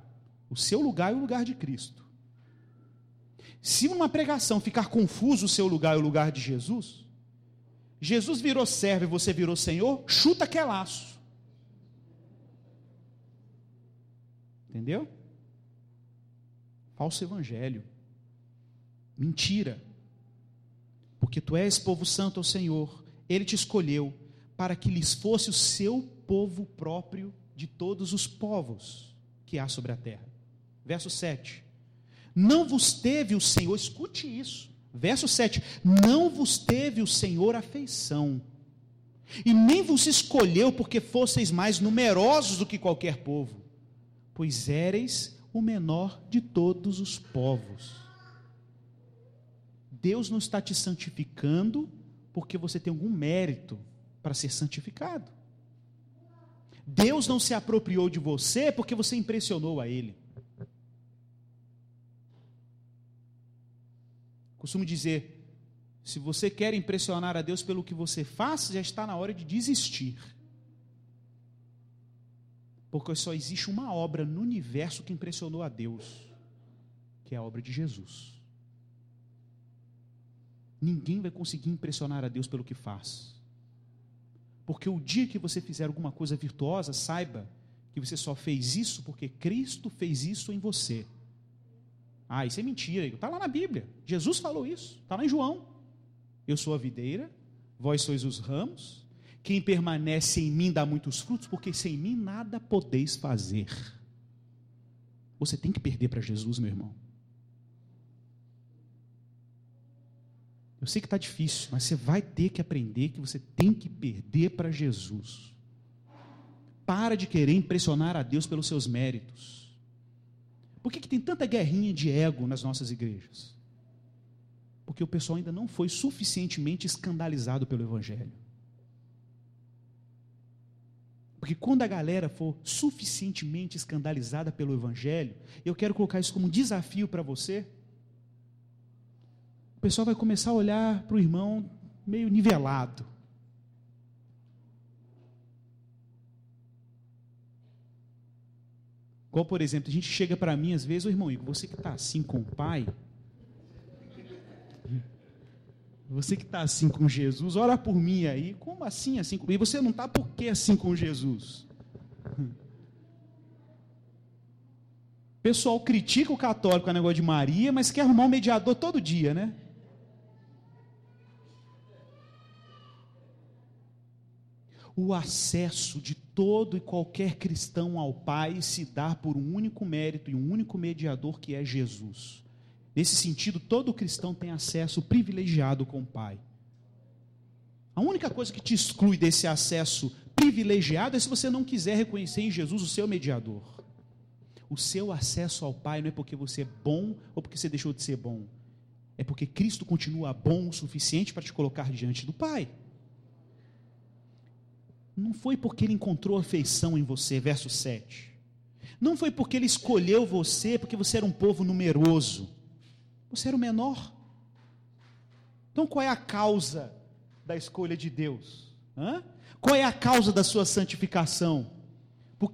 o seu lugar e o lugar de Cristo. Se numa pregação ficar confuso o seu lugar e o lugar de Jesus, Jesus virou servo e você virou Senhor, chuta que é laço. Entendeu? Falso evangelho. Mentira. Porque tu és povo santo ao Senhor, ele te escolheu para que lhes fosse o seu povo próprio de todos os povos que há sobre a terra. Verso 7. Não vos teve o Senhor, escute isso. Verso 7: Não vos teve o Senhor afeição, e nem vos escolheu porque fosseis mais numerosos do que qualquer povo, pois éreis o menor de todos os povos. Deus não está te santificando porque você tem algum mérito para ser santificado. Deus não se apropriou de você porque você impressionou a Ele. Costumo dizer: se você quer impressionar a Deus pelo que você faz, já está na hora de desistir. Porque só existe uma obra no universo que impressionou a Deus, que é a obra de Jesus. Ninguém vai conseguir impressionar a Deus pelo que faz. Porque o dia que você fizer alguma coisa virtuosa, saiba que você só fez isso porque Cristo fez isso em você. Ah, isso é mentira. Está lá na Bíblia. Jesus falou isso. Está lá em João. Eu sou a videira, vós sois os ramos. Quem permanece em mim dá muitos frutos, porque sem mim nada podeis fazer. Você tem que perder para Jesus, meu irmão. Eu sei que está difícil, mas você vai ter que aprender que você tem que perder para Jesus. Para de querer impressionar a Deus pelos seus méritos. Por que, que tem tanta guerrinha de ego nas nossas igrejas? Porque o pessoal ainda não foi suficientemente escandalizado pelo Evangelho. Porque quando a galera for suficientemente escandalizada pelo Evangelho, eu quero colocar isso como um desafio para você pessoal vai começar a olhar para o irmão meio nivelado. Igual, por exemplo, a gente chega para mim às vezes, ô irmão Igor, você que está assim com o pai, você que está assim com Jesus, ora por mim aí. Como assim assim E você não está por que assim com Jesus? pessoal critica o católico a negócio de Maria, mas quer arrumar um mediador todo dia, né? O acesso de todo e qualquer cristão ao Pai se dá por um único mérito e um único mediador que é Jesus. Nesse sentido, todo cristão tem acesso privilegiado com o Pai. A única coisa que te exclui desse acesso privilegiado é se você não quiser reconhecer em Jesus o seu mediador. O seu acesso ao Pai não é porque você é bom ou porque você deixou de ser bom. É porque Cristo continua bom o suficiente para te colocar diante do Pai. Não foi porque ele encontrou afeição em você, verso 7. Não foi porque ele escolheu você, porque você era um povo numeroso. Você era o menor. Então qual é a causa da escolha de Deus? Hã? Qual é a causa da sua santificação?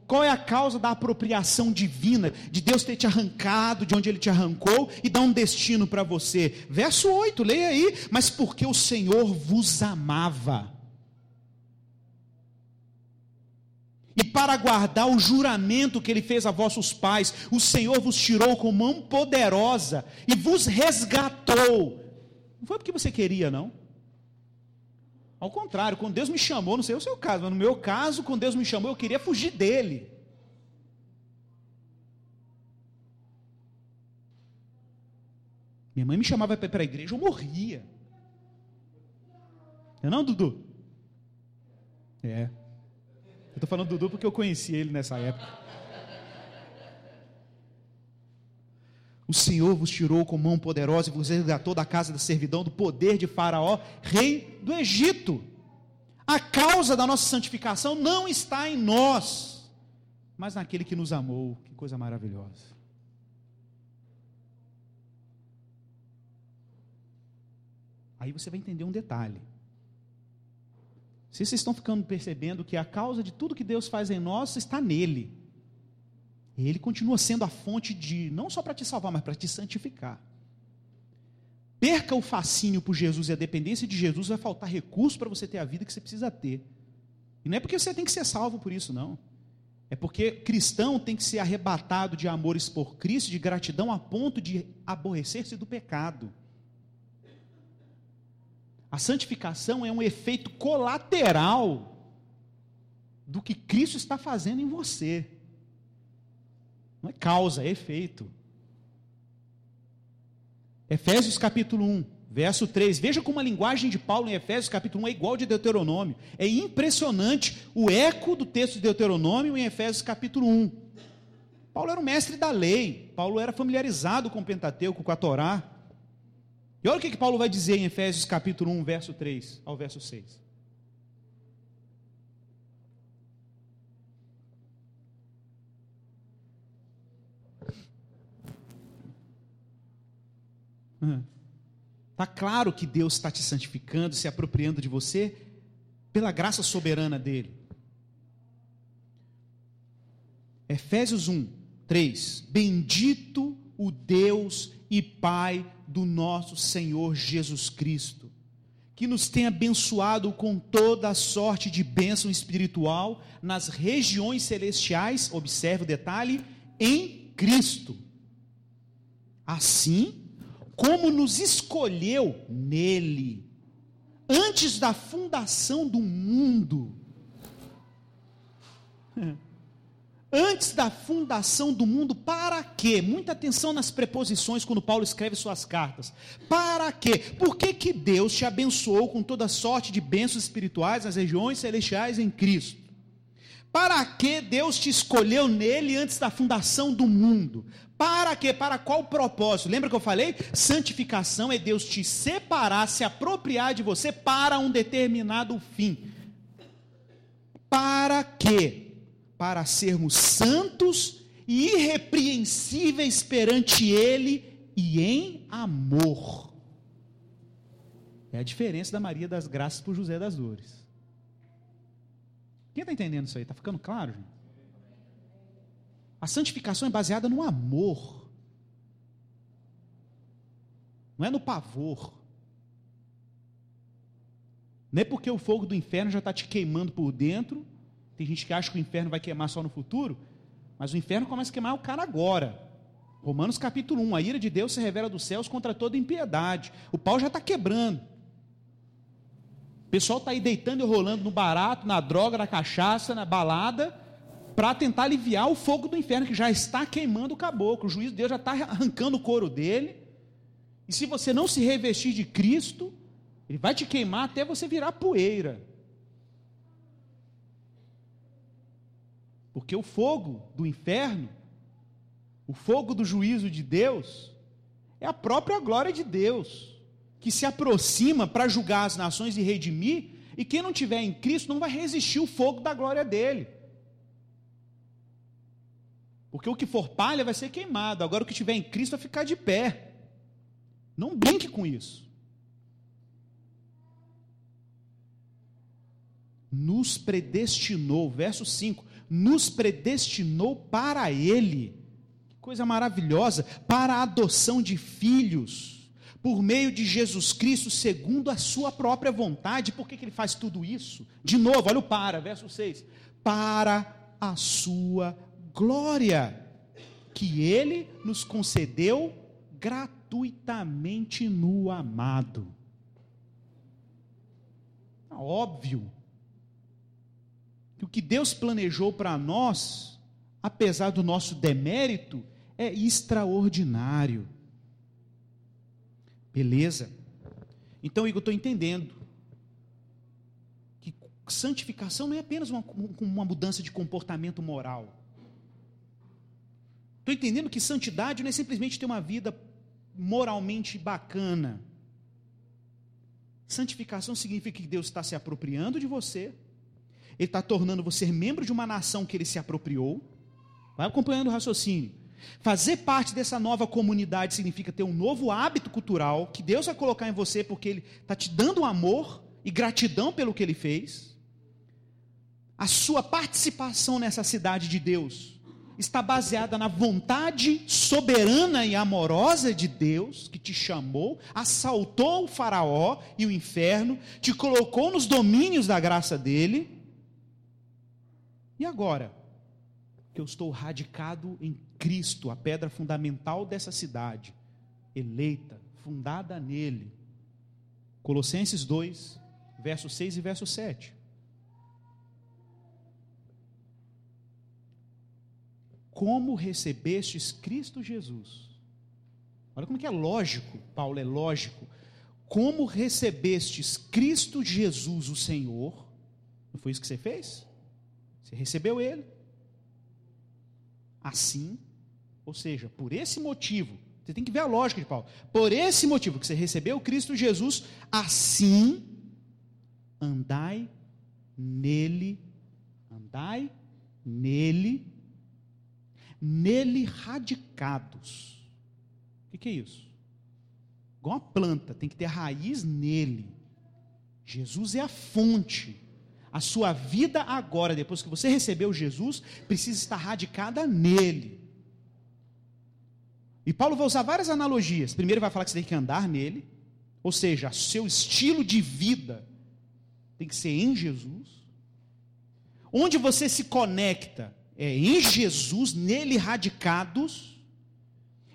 Qual é a causa da apropriação divina, de Deus ter te arrancado de onde Ele te arrancou e dar um destino para você? Verso 8, leia aí. Mas porque o Senhor vos amava E para guardar o juramento que ele fez a vossos pais, o Senhor vos tirou com mão poderosa e vos resgatou. Não foi porque você queria, não. Ao contrário, quando Deus me chamou, não sei o seu caso, mas no meu caso, quando Deus me chamou, eu queria fugir dele. Minha mãe me chamava para a igreja, eu morria. Não é não, Dudu? É. Estou falando do Dudu porque eu conheci ele nessa época. O Senhor vos tirou com mão poderosa e vos resgatou da casa da servidão, do poder de Faraó, rei do Egito. A causa da nossa santificação não está em nós, mas naquele que nos amou. Que coisa maravilhosa. Aí você vai entender um detalhe. Se vocês estão ficando percebendo que a causa de tudo que Deus faz em nós está nele. Ele continua sendo a fonte de, não só para te salvar, mas para te santificar. Perca o fascínio por Jesus e a dependência de Jesus, vai faltar recurso para você ter a vida que você precisa ter. E não é porque você tem que ser salvo por isso, não. É porque cristão tem que ser arrebatado de amores por Cristo, de gratidão, a ponto de aborrecer-se do pecado. A santificação é um efeito colateral do que Cristo está fazendo em você. Não é causa, é efeito. Efésios capítulo 1, verso 3. Veja como a linguagem de Paulo em Efésios capítulo 1 é igual de Deuteronômio. É impressionante o eco do texto de Deuteronômio em Efésios capítulo 1. Paulo era um mestre da lei, Paulo era familiarizado com o Pentateuco, com a Torá. E olha o que, que Paulo vai dizer em Efésios capítulo 1, verso 3 ao verso 6. Está claro que Deus está te santificando, se apropriando de você, pela graça soberana dele. Efésios 1, 3: Bendito o Deus e Pai do nosso Senhor Jesus Cristo, que nos tem abençoado com toda a sorte de bênção espiritual nas regiões celestiais, observe o detalhe, em Cristo. Assim, como nos escolheu nele, antes da fundação do mundo. antes da fundação do mundo, para quê? Muita atenção nas preposições quando Paulo escreve suas cartas. Para quê? Por que, que Deus te abençoou com toda sorte de bênçãos espirituais nas regiões celestiais em Cristo? Para que Deus te escolheu nele antes da fundação do mundo? Para quê? Para qual propósito? Lembra que eu falei? Santificação é Deus te separar, se apropriar de você para um determinado fim. Para quê? Para sermos santos e irrepreensíveis perante Ele e em amor. É a diferença da Maria das Graças para José das Dores. Quem está entendendo isso aí? Está ficando claro? Gente? A santificação é baseada no amor, não é no pavor. Não é porque o fogo do inferno já está te queimando por dentro tem gente que acha que o inferno vai queimar só no futuro, mas o inferno começa a queimar o cara agora. Romanos capítulo 1, a ira de Deus se revela dos céus contra toda impiedade. O pau já está quebrando. O pessoal está aí deitando e rolando no barato, na droga, na cachaça, na balada, para tentar aliviar o fogo do inferno que já está queimando o caboclo. O juiz de Deus já está arrancando o couro dele. E se você não se revestir de Cristo, ele vai te queimar até você virar poeira. Porque o fogo do inferno, o fogo do juízo de Deus, é a própria glória de Deus, que se aproxima para julgar as nações e redimir, e quem não tiver em Cristo não vai resistir o fogo da glória dele. Porque o que for palha vai ser queimado, agora o que tiver em Cristo vai ficar de pé. Não brinque com isso. Nos predestinou, verso 5, nos predestinou para Ele, que coisa maravilhosa, para a adoção de filhos, por meio de Jesus Cristo, segundo a Sua própria vontade. Por que, que Ele faz tudo isso? De novo, olha o para, verso 6: para a Sua glória, que Ele nos concedeu gratuitamente no amado. Tá óbvio que o que Deus planejou para nós, apesar do nosso demérito, é extraordinário. Beleza? Então, Igor, estou entendendo que santificação não é apenas uma, uma mudança de comportamento moral. Estou entendendo que santidade não é simplesmente ter uma vida moralmente bacana. Santificação significa que Deus está se apropriando de você, ele está tornando você membro de uma nação que ele se apropriou. Vai acompanhando o raciocínio. Fazer parte dessa nova comunidade significa ter um novo hábito cultural que Deus vai colocar em você porque Ele está te dando amor e gratidão pelo que Ele fez. A sua participação nessa cidade de Deus está baseada na vontade soberana e amorosa de Deus que te chamou, assaltou o Faraó e o inferno, te colocou nos domínios da graça dele e agora? Que eu estou radicado em Cristo, a pedra fundamental dessa cidade, eleita, fundada nele. Colossenses 2, verso 6 e verso 7. Como recebestes Cristo Jesus? Olha como que é lógico, Paulo é lógico. Como recebestes Cristo Jesus, o Senhor? Não foi isso que você fez? Você recebeu ele. Assim, ou seja, por esse motivo, você tem que ver a lógica de Paulo. Por esse motivo que você recebeu Cristo Jesus, assim andai nele, andai nele, nele radicados. O que, que é isso? Igual uma planta, tem que ter raiz nele. Jesus é a fonte. A sua vida agora, depois que você recebeu Jesus, precisa estar radicada nele. E Paulo vai usar várias analogias. Primeiro vai falar que você tem que andar nele, ou seja, seu estilo de vida tem que ser em Jesus. Onde você se conecta é em Jesus, nele radicados,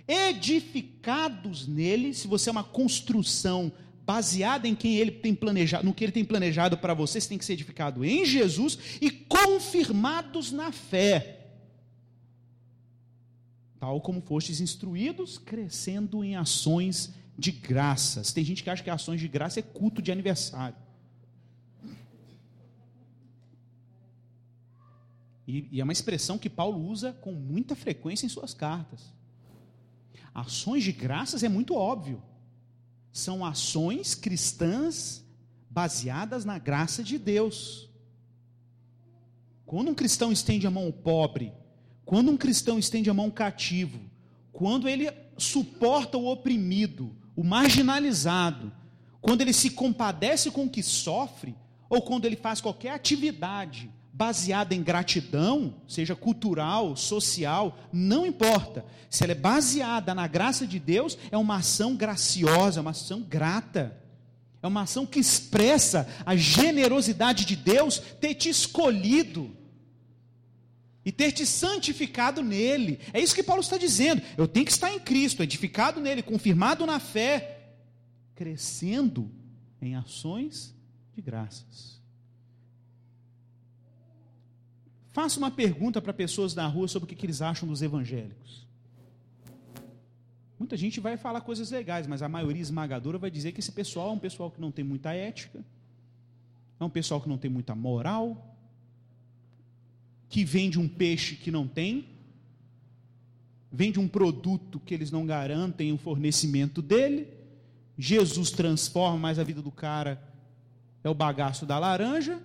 edificados nele. Se você é uma construção baseada em quem ele tem planejado, no que ele tem planejado para vocês, tem que ser edificado em Jesus e confirmados na fé. Tal como fostes instruídos, crescendo em ações de graças. Tem gente que acha que ações de graça é culto de aniversário. E, e é uma expressão que Paulo usa com muita frequência em suas cartas. Ações de graças é muito óbvio são ações cristãs baseadas na graça de Deus. Quando um cristão estende a mão ao pobre, quando um cristão estende a mão ao cativo, quando ele suporta o oprimido, o marginalizado, quando ele se compadece com o que sofre, ou quando ele faz qualquer atividade baseada em gratidão, seja cultural, social, não importa. Se ela é baseada na graça de Deus, é uma ação graciosa, é uma ação grata. É uma ação que expressa a generosidade de Deus ter te escolhido. e ter te santificado nele. É isso que Paulo está dizendo. Eu tenho que estar em Cristo, edificado nele, confirmado na fé, crescendo em ações de graças. Faça uma pergunta para pessoas na rua sobre o que eles acham dos evangélicos. Muita gente vai falar coisas legais, mas a maioria esmagadora vai dizer que esse pessoal é um pessoal que não tem muita ética, é um pessoal que não tem muita moral, que vende um peixe que não tem, vende um produto que eles não garantem o fornecimento dele. Jesus transforma, mas a vida do cara é o bagaço da laranja,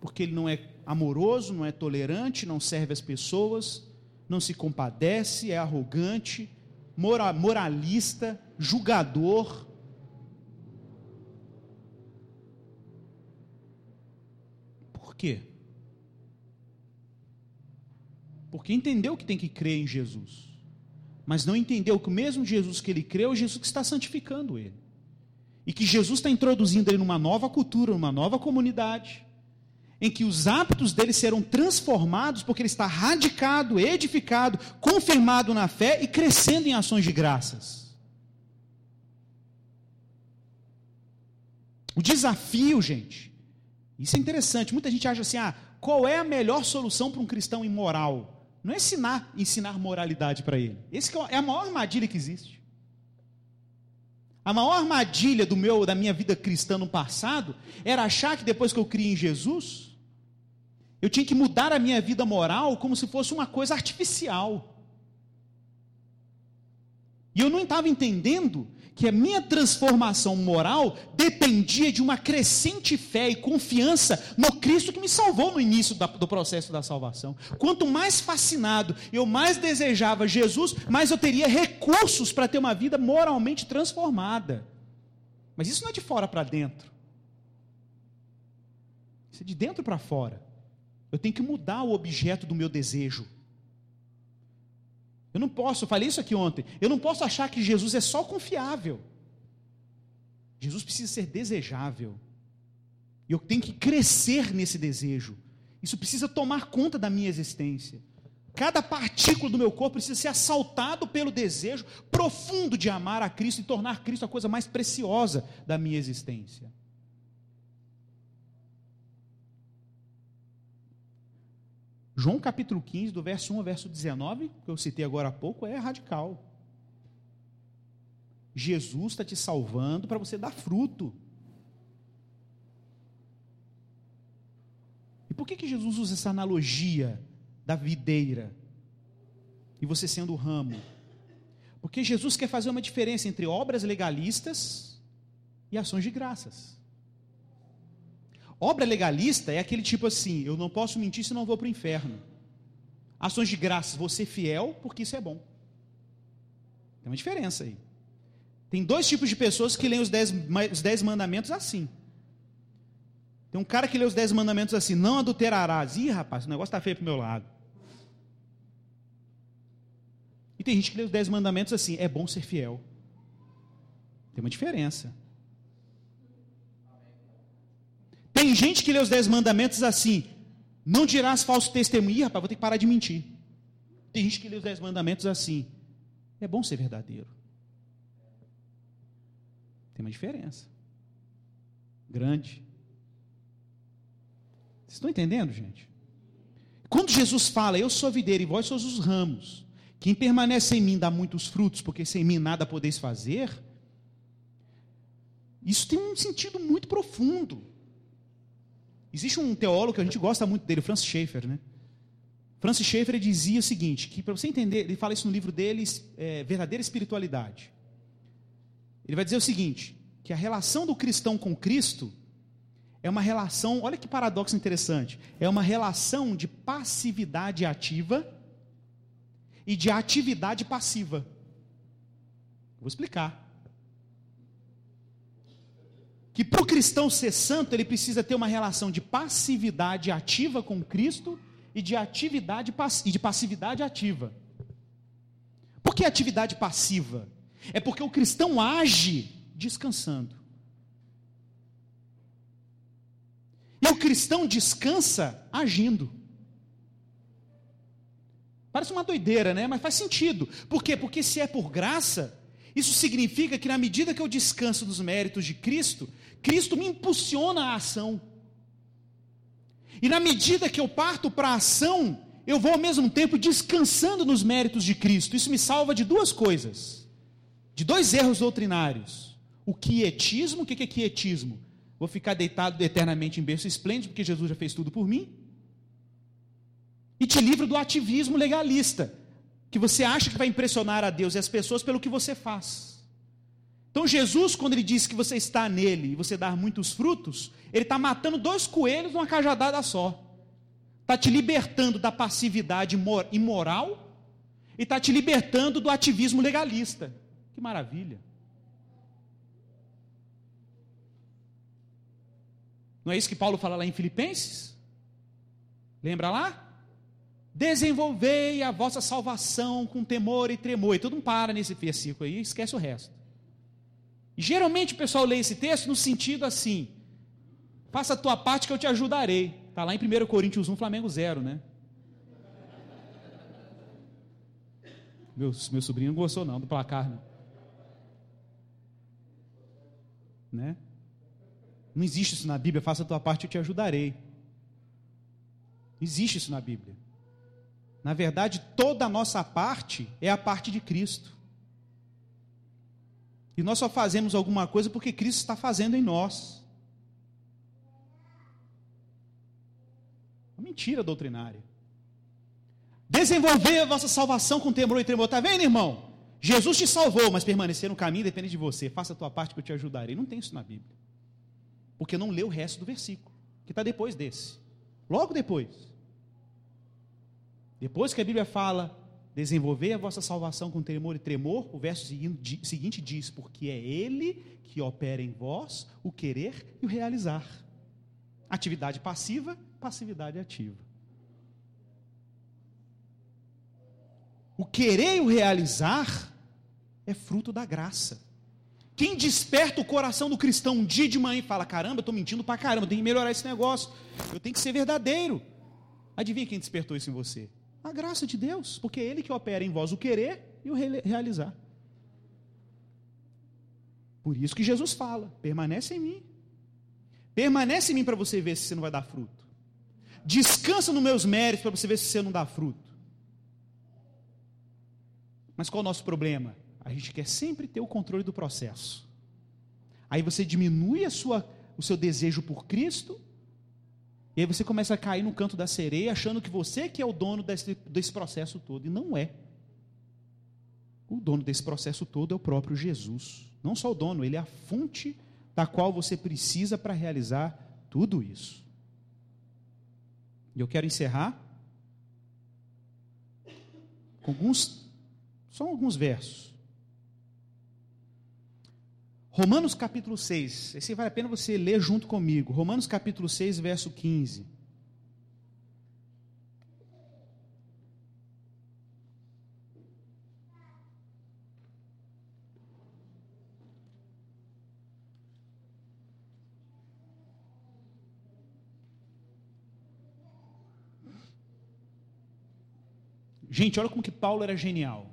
porque ele não é amoroso, não é tolerante, não serve as pessoas, não se compadece, é arrogante, moralista, julgador. Por quê? Porque entendeu que tem que crer em Jesus, mas não entendeu que o mesmo Jesus que ele creu é Jesus que está santificando ele. E que Jesus está introduzindo ele numa nova cultura, numa nova comunidade, em que os hábitos dele serão transformados, porque ele está radicado, edificado, confirmado na fé e crescendo em ações de graças. O desafio, gente, isso é interessante. Muita gente acha assim: ah, qual é a melhor solução para um cristão imoral? Não é ensinar, ensinar moralidade para ele. Esse é a maior armadilha que existe. A maior armadilha do meu, da minha vida cristã no passado era achar que depois que eu criei em Jesus, eu tinha que mudar a minha vida moral como se fosse uma coisa artificial. E eu não estava entendendo que a minha transformação moral dependia de uma crescente fé e confiança no Cristo que me salvou no início do processo da salvação. Quanto mais fascinado eu mais desejava Jesus, mais eu teria recursos para ter uma vida moralmente transformada. Mas isso não é de fora para dentro. Isso é de dentro para fora. Eu tenho que mudar o objeto do meu desejo. Eu não posso, falei isso aqui ontem, eu não posso achar que Jesus é só confiável. Jesus precisa ser desejável. E eu tenho que crescer nesse desejo. Isso precisa tomar conta da minha existência. Cada partícula do meu corpo precisa ser assaltado pelo desejo profundo de amar a Cristo e tornar Cristo a coisa mais preciosa da minha existência. João capítulo 15, do verso 1 ao verso 19, que eu citei agora há pouco, é radical. Jesus está te salvando para você dar fruto. E por que, que Jesus usa essa analogia da videira e você sendo o ramo? Porque Jesus quer fazer uma diferença entre obras legalistas e ações de graças. Obra legalista é aquele tipo assim: eu não posso mentir senão vou para o inferno. Ações de graças, ser fiel porque isso é bom. Tem uma diferença aí. Tem dois tipos de pessoas que leem os dez, os dez mandamentos assim. Tem um cara que lê os dez mandamentos assim: não adulterarás. Ih, rapaz, o negócio está feio para meu lado. E tem gente que lê os dez mandamentos assim: é bom ser fiel. Tem uma diferença. Tem gente que lê os dez mandamentos assim: não dirás falso testemunho. Rapaz, vou ter que parar de mentir. Tem gente que lê os dez mandamentos assim: é bom ser verdadeiro. Tem uma diferença. Grande. Vocês estão entendendo, gente? Quando Jesus fala, eu sou a videira e vós sois os ramos, quem permanece em mim dá muitos frutos, porque sem mim nada podeis fazer. Isso tem um sentido muito profundo. Existe um teólogo que a gente gosta muito dele, Francis Schaeffer, né? Francis Schaeffer dizia o seguinte, que para você entender, ele fala isso no livro dele, é, Verdadeira Espiritualidade. Ele vai dizer o seguinte, que a relação do cristão com Cristo é uma relação, olha que paradoxo interessante, é uma relação de passividade ativa e de atividade passiva. Vou explicar que para o cristão ser santo, ele precisa ter uma relação de passividade ativa com Cristo e de atividade e de passividade ativa. Por que atividade passiva? É porque o cristão age descansando. E o cristão descansa agindo. Parece uma doideira, né? Mas faz sentido. Por quê? Porque se é por graça, isso significa que na medida que eu descanso dos méritos de Cristo, Cristo me impulsiona a ação. E na medida que eu parto para a ação, eu vou ao mesmo tempo descansando nos méritos de Cristo. Isso me salva de duas coisas, de dois erros doutrinários. O quietismo, o que é quietismo? Vou ficar deitado eternamente em berço esplêndido, porque Jesus já fez tudo por mim. E te livro do ativismo legalista, que você acha que vai impressionar a Deus e as pessoas pelo que você faz. Então, Jesus, quando ele diz que você está nele e você dá muitos frutos, ele está matando dois coelhos numa cajadada só. Está te libertando da passividade imoral e está te libertando do ativismo legalista. Que maravilha! Não é isso que Paulo fala lá em Filipenses? Lembra lá? Desenvolvei a vossa salvação com temor e tremor. E todo mundo para nesse versículo aí e esquece o resto. E, geralmente o pessoal lê esse texto no sentido assim: faça a tua parte que eu te ajudarei. Está lá em 1 Coríntios 1, Flamengo 0, né? Meu, meu sobrinho não gostou não do placar, não. Né? Não existe isso na Bíblia, faça a tua parte, eu te ajudarei. Não existe isso na Bíblia. Na verdade, toda a nossa parte é a parte de Cristo. E nós só fazemos alguma coisa porque Cristo está fazendo em nós. Uma mentira doutrinária. Desenvolver a vossa salvação com temor e tremor. Está vendo, irmão? Jesus te salvou, mas permanecer no caminho depende de você. Faça a tua parte que eu te ajudarei. Não tem isso na Bíblia porque não leu o resto do versículo, que está depois desse. Logo depois. Depois que a Bíblia fala, desenvolver a vossa salvação com temor e tremor, o verso seguinte diz: Porque é Ele que opera em vós o querer e o realizar. Atividade passiva, passividade ativa. O querer e o realizar é fruto da graça. Quem desperta o coração do cristão um dia de manhã e fala: caramba, eu estou mentindo para caramba, tem que melhorar esse negócio, eu tenho que ser verdadeiro. Adivinha quem despertou isso em você? A graça de Deus, porque é Ele que opera em vós o querer e o realizar. Por isso que Jesus fala: permanece em mim. Permanece em mim para você ver se você não vai dar fruto. Descansa nos meus méritos para você ver se você não dá fruto. Mas qual é o nosso problema? A gente quer sempre ter o controle do processo. Aí você diminui a sua, o seu desejo por Cristo, e aí você começa a cair no canto da sereia, achando que você que é o dono desse, desse processo todo, e não é. O dono desse processo todo é o próprio Jesus. Não só o dono, ele é a fonte da qual você precisa para realizar tudo isso. E eu quero encerrar com alguns, só alguns versos. Romanos capítulo 6, esse vale a pena você ler junto comigo. Romanos capítulo 6, verso 15. Gente, olha como que Paulo era genial.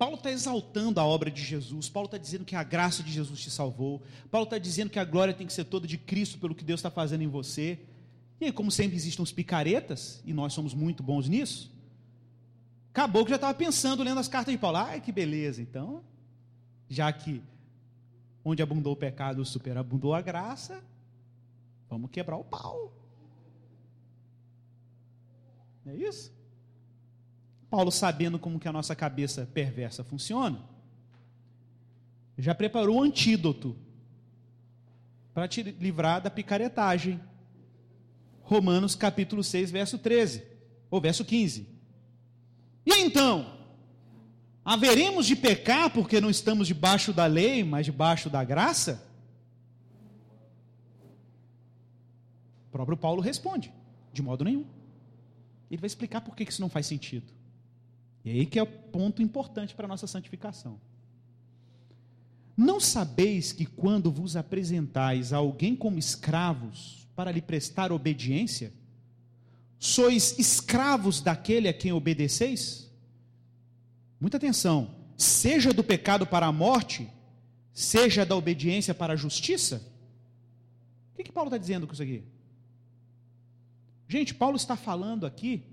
Paulo está exaltando a obra de Jesus, Paulo está dizendo que a graça de Jesus te salvou, Paulo está dizendo que a glória tem que ser toda de Cristo pelo que Deus está fazendo em você. E aí, como sempre existem os picaretas, e nós somos muito bons nisso, acabou que já estava pensando, lendo as cartas de Paulo, ai que beleza, então, já que onde abundou o pecado, superabundou a graça, vamos quebrar o pau. Não é isso? Paulo, sabendo como que a nossa cabeça perversa funciona, já preparou um antídoto para te livrar da picaretagem. Romanos capítulo 6, verso 13, ou verso 15. E então, haveremos de pecar porque não estamos debaixo da lei, mas debaixo da graça? O próprio Paulo responde: de modo nenhum. Ele vai explicar por que isso não faz sentido. E aí que é o ponto importante para a nossa santificação. Não sabeis que quando vos apresentais a alguém como escravos para lhe prestar obediência, Sois escravos daquele a quem obedeceis? Muita atenção. Seja do pecado para a morte, seja da obediência para a justiça? O que, que Paulo está dizendo com isso aqui? Gente, Paulo está falando aqui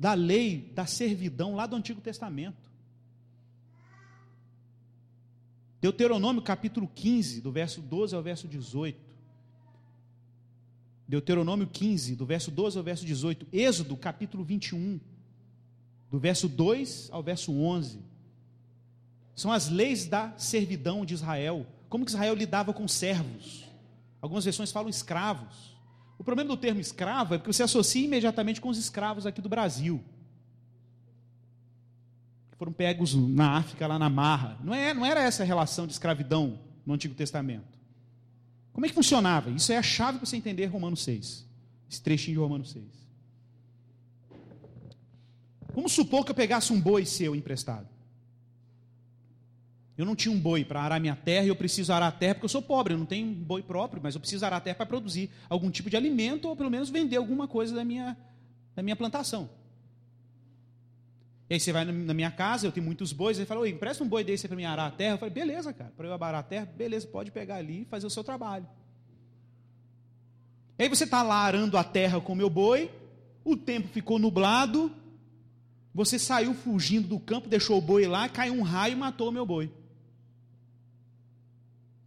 da lei da servidão lá do Antigo Testamento. Deuteronômio capítulo 15, do verso 12 ao verso 18. Deuteronômio 15, do verso 12 ao verso 18. Êxodo capítulo 21, do verso 2 ao verso 11. São as leis da servidão de Israel. Como que Israel lidava com servos? Algumas versões falam escravos. O problema do termo escravo é porque você associa imediatamente com os escravos aqui do Brasil foram pegos na África, lá na Marra. Não, é, não era essa a relação de escravidão no Antigo Testamento. Como é que funcionava? Isso é a chave para você entender Romanos 6. Esse trechinho de Romanos 6. Vamos supor que eu pegasse um boi seu emprestado. Eu não tinha um boi para arar minha terra e eu preciso arar a terra porque eu sou pobre, eu não tenho um boi próprio, mas eu preciso arar a terra para produzir algum tipo de alimento ou pelo menos vender alguma coisa da minha, da minha plantação. E aí você vai na minha casa, eu tenho muitos bois, ele fala, empresta um boi desse para mim arar a terra. Eu falei, beleza, cara, para eu arar a terra, beleza, pode pegar ali e fazer o seu trabalho. E aí você está lá arando a terra com o meu boi, o tempo ficou nublado, você saiu fugindo do campo, deixou o boi lá, caiu um raio e matou o meu boi.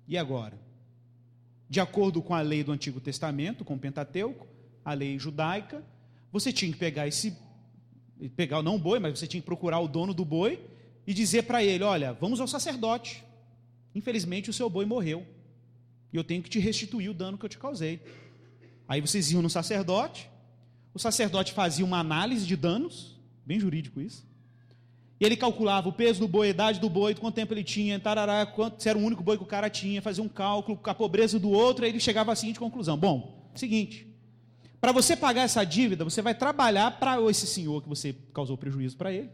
E agora? De acordo com a lei do Antigo Testamento, com o Pentateuco, a lei judaica, você tinha que pegar esse pegar não o boi, mas você tinha que procurar o dono do boi e dizer para ele: Olha, vamos ao sacerdote. Infelizmente o seu boi morreu. E eu tenho que te restituir o dano que eu te causei. Aí vocês iam no sacerdote, o sacerdote fazia uma análise de danos, bem jurídico isso. E ele calculava o peso do boi, a idade do boi, quanto tempo ele tinha, tarará, quanto, se era o único boi que o cara tinha, fazia um cálculo, a pobreza do outro, aí ele chegava à seguinte conclusão: Bom, seguinte, para você pagar essa dívida, você vai trabalhar para esse senhor que você causou prejuízo para ele,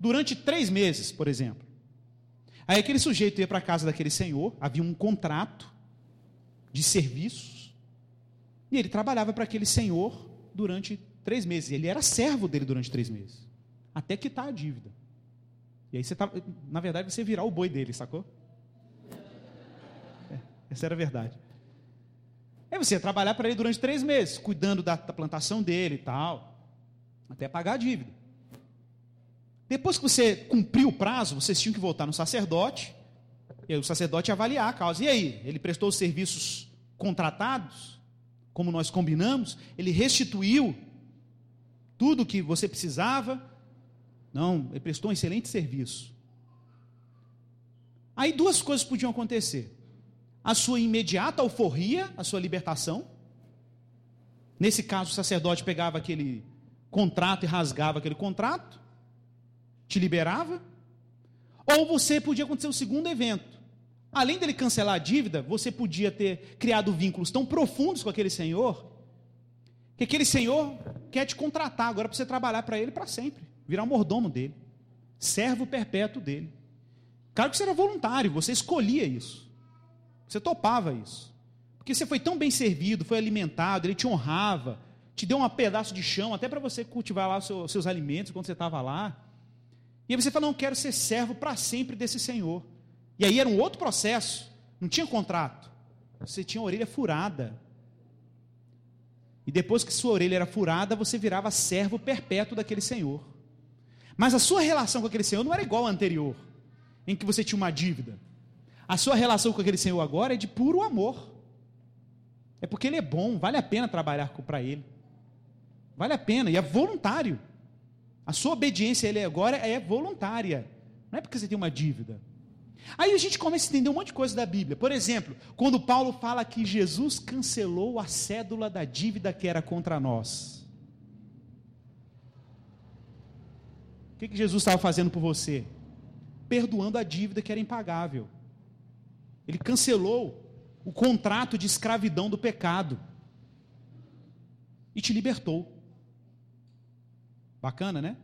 durante três meses, por exemplo. Aí aquele sujeito ia para a casa daquele senhor, havia um contrato de serviços, e ele trabalhava para aquele senhor durante três meses. Ele era servo dele durante três meses, até quitar a dívida. E aí você tá, na verdade, você virar o boi dele, sacou? É, essa era a verdade. Aí você ia trabalhar para ele durante três meses, cuidando da, da plantação dele e tal, até pagar a dívida. Depois que você cumpriu o prazo, vocês tinham que voltar no sacerdote, e aí o sacerdote ia avaliar a causa. E aí, ele prestou os serviços contratados, como nós combinamos, ele restituiu tudo o que você precisava. Não, ele prestou um excelente serviço. Aí duas coisas podiam acontecer a sua imediata alforria, a sua libertação. Nesse caso, o sacerdote pegava aquele contrato e rasgava aquele contrato, te liberava. Ou você podia acontecer o segundo evento. Além dele cancelar a dívida, você podia ter criado vínculos tão profundos com aquele senhor, que aquele senhor quer te contratar agora para você trabalhar para ele para sempre, virar mordomo dele, servo perpétuo dele. Claro que você era voluntário, você escolhia isso. Você topava isso. Porque você foi tão bem servido, foi alimentado, ele te honrava, te deu um pedaço de chão até para você cultivar lá os seus, seus alimentos quando você estava lá. E aí você fala: Não, quero ser servo para sempre desse Senhor. E aí era um outro processo, não tinha contrato. Você tinha a orelha furada. E depois que sua orelha era furada, você virava servo perpétuo daquele Senhor. Mas a sua relação com aquele Senhor não era igual à anterior, em que você tinha uma dívida. A sua relação com aquele Senhor agora é de puro amor. É porque Ele é bom, vale a pena trabalhar para Ele. Vale a pena, e é voluntário. A sua obediência a Ele agora é voluntária. Não é porque você tem uma dívida. Aí a gente começa a entender um monte de coisa da Bíblia. Por exemplo, quando Paulo fala que Jesus cancelou a cédula da dívida que era contra nós. O que, que Jesus estava fazendo por você? Perdoando a dívida que era impagável. Ele cancelou o contrato de escravidão do pecado e te libertou. Bacana, né?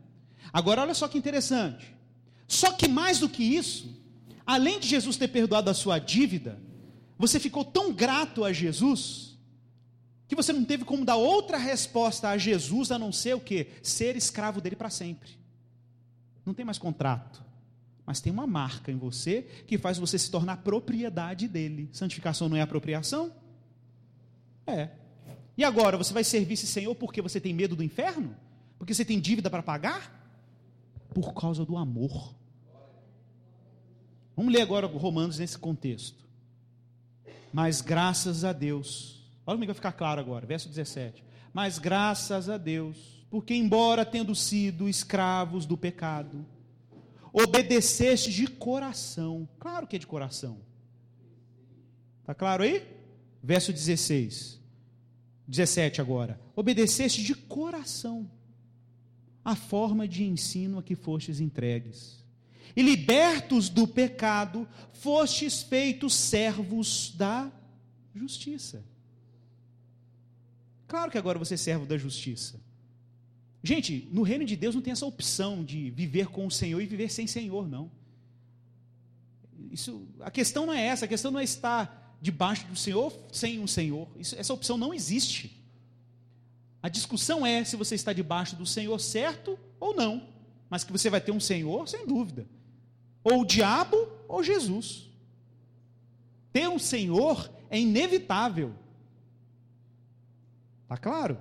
Agora olha só que interessante. Só que mais do que isso, além de Jesus ter perdoado a sua dívida, você ficou tão grato a Jesus que você não teve como dar outra resposta a Jesus a não ser o que? Ser escravo dele para sempre. Não tem mais contrato, mas tem uma marca em você que faz você se tornar propriedade dele. Santificação não é apropriação? É. E agora, você vai servir esse Senhor porque você tem medo do inferno? Porque você tem dívida para pagar? Por causa do amor. Vamos ler agora Romanos nesse contexto. Mas graças a Deus, olha como vai ficar claro agora, verso 17. Mas graças a Deus, porque embora tendo sido escravos do pecado, obedeceste de coração. Claro que é de coração. Está claro aí? Verso 16. 17 agora. Obedeceste de coração a forma de ensino a que fostes entregues. E libertos do pecado, fostes feitos servos da justiça. Claro que agora você é servo da justiça. Gente, no reino de Deus não tem essa opção de viver com o Senhor e viver sem Senhor, não. Isso, a questão não é essa, a questão não é estar debaixo do Senhor sem um Senhor. Isso, essa opção não existe. A discussão é se você está debaixo do Senhor certo ou não. Mas que você vai ter um Senhor, sem dúvida. Ou o diabo ou Jesus. Ter um Senhor é inevitável. Está claro?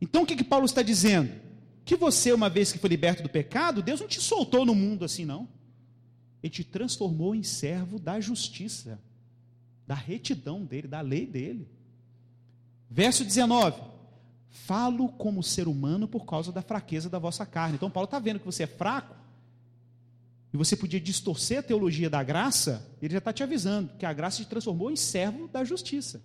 Então o que, que Paulo está dizendo? Que você, uma vez que foi liberto do pecado, Deus não te soltou no mundo assim, não. Ele te transformou em servo da justiça, da retidão dele, da lei dele. Verso 19: Falo como ser humano por causa da fraqueza da vossa carne. Então, Paulo está vendo que você é fraco, e você podia distorcer a teologia da graça, ele já está te avisando que a graça te transformou em servo da justiça.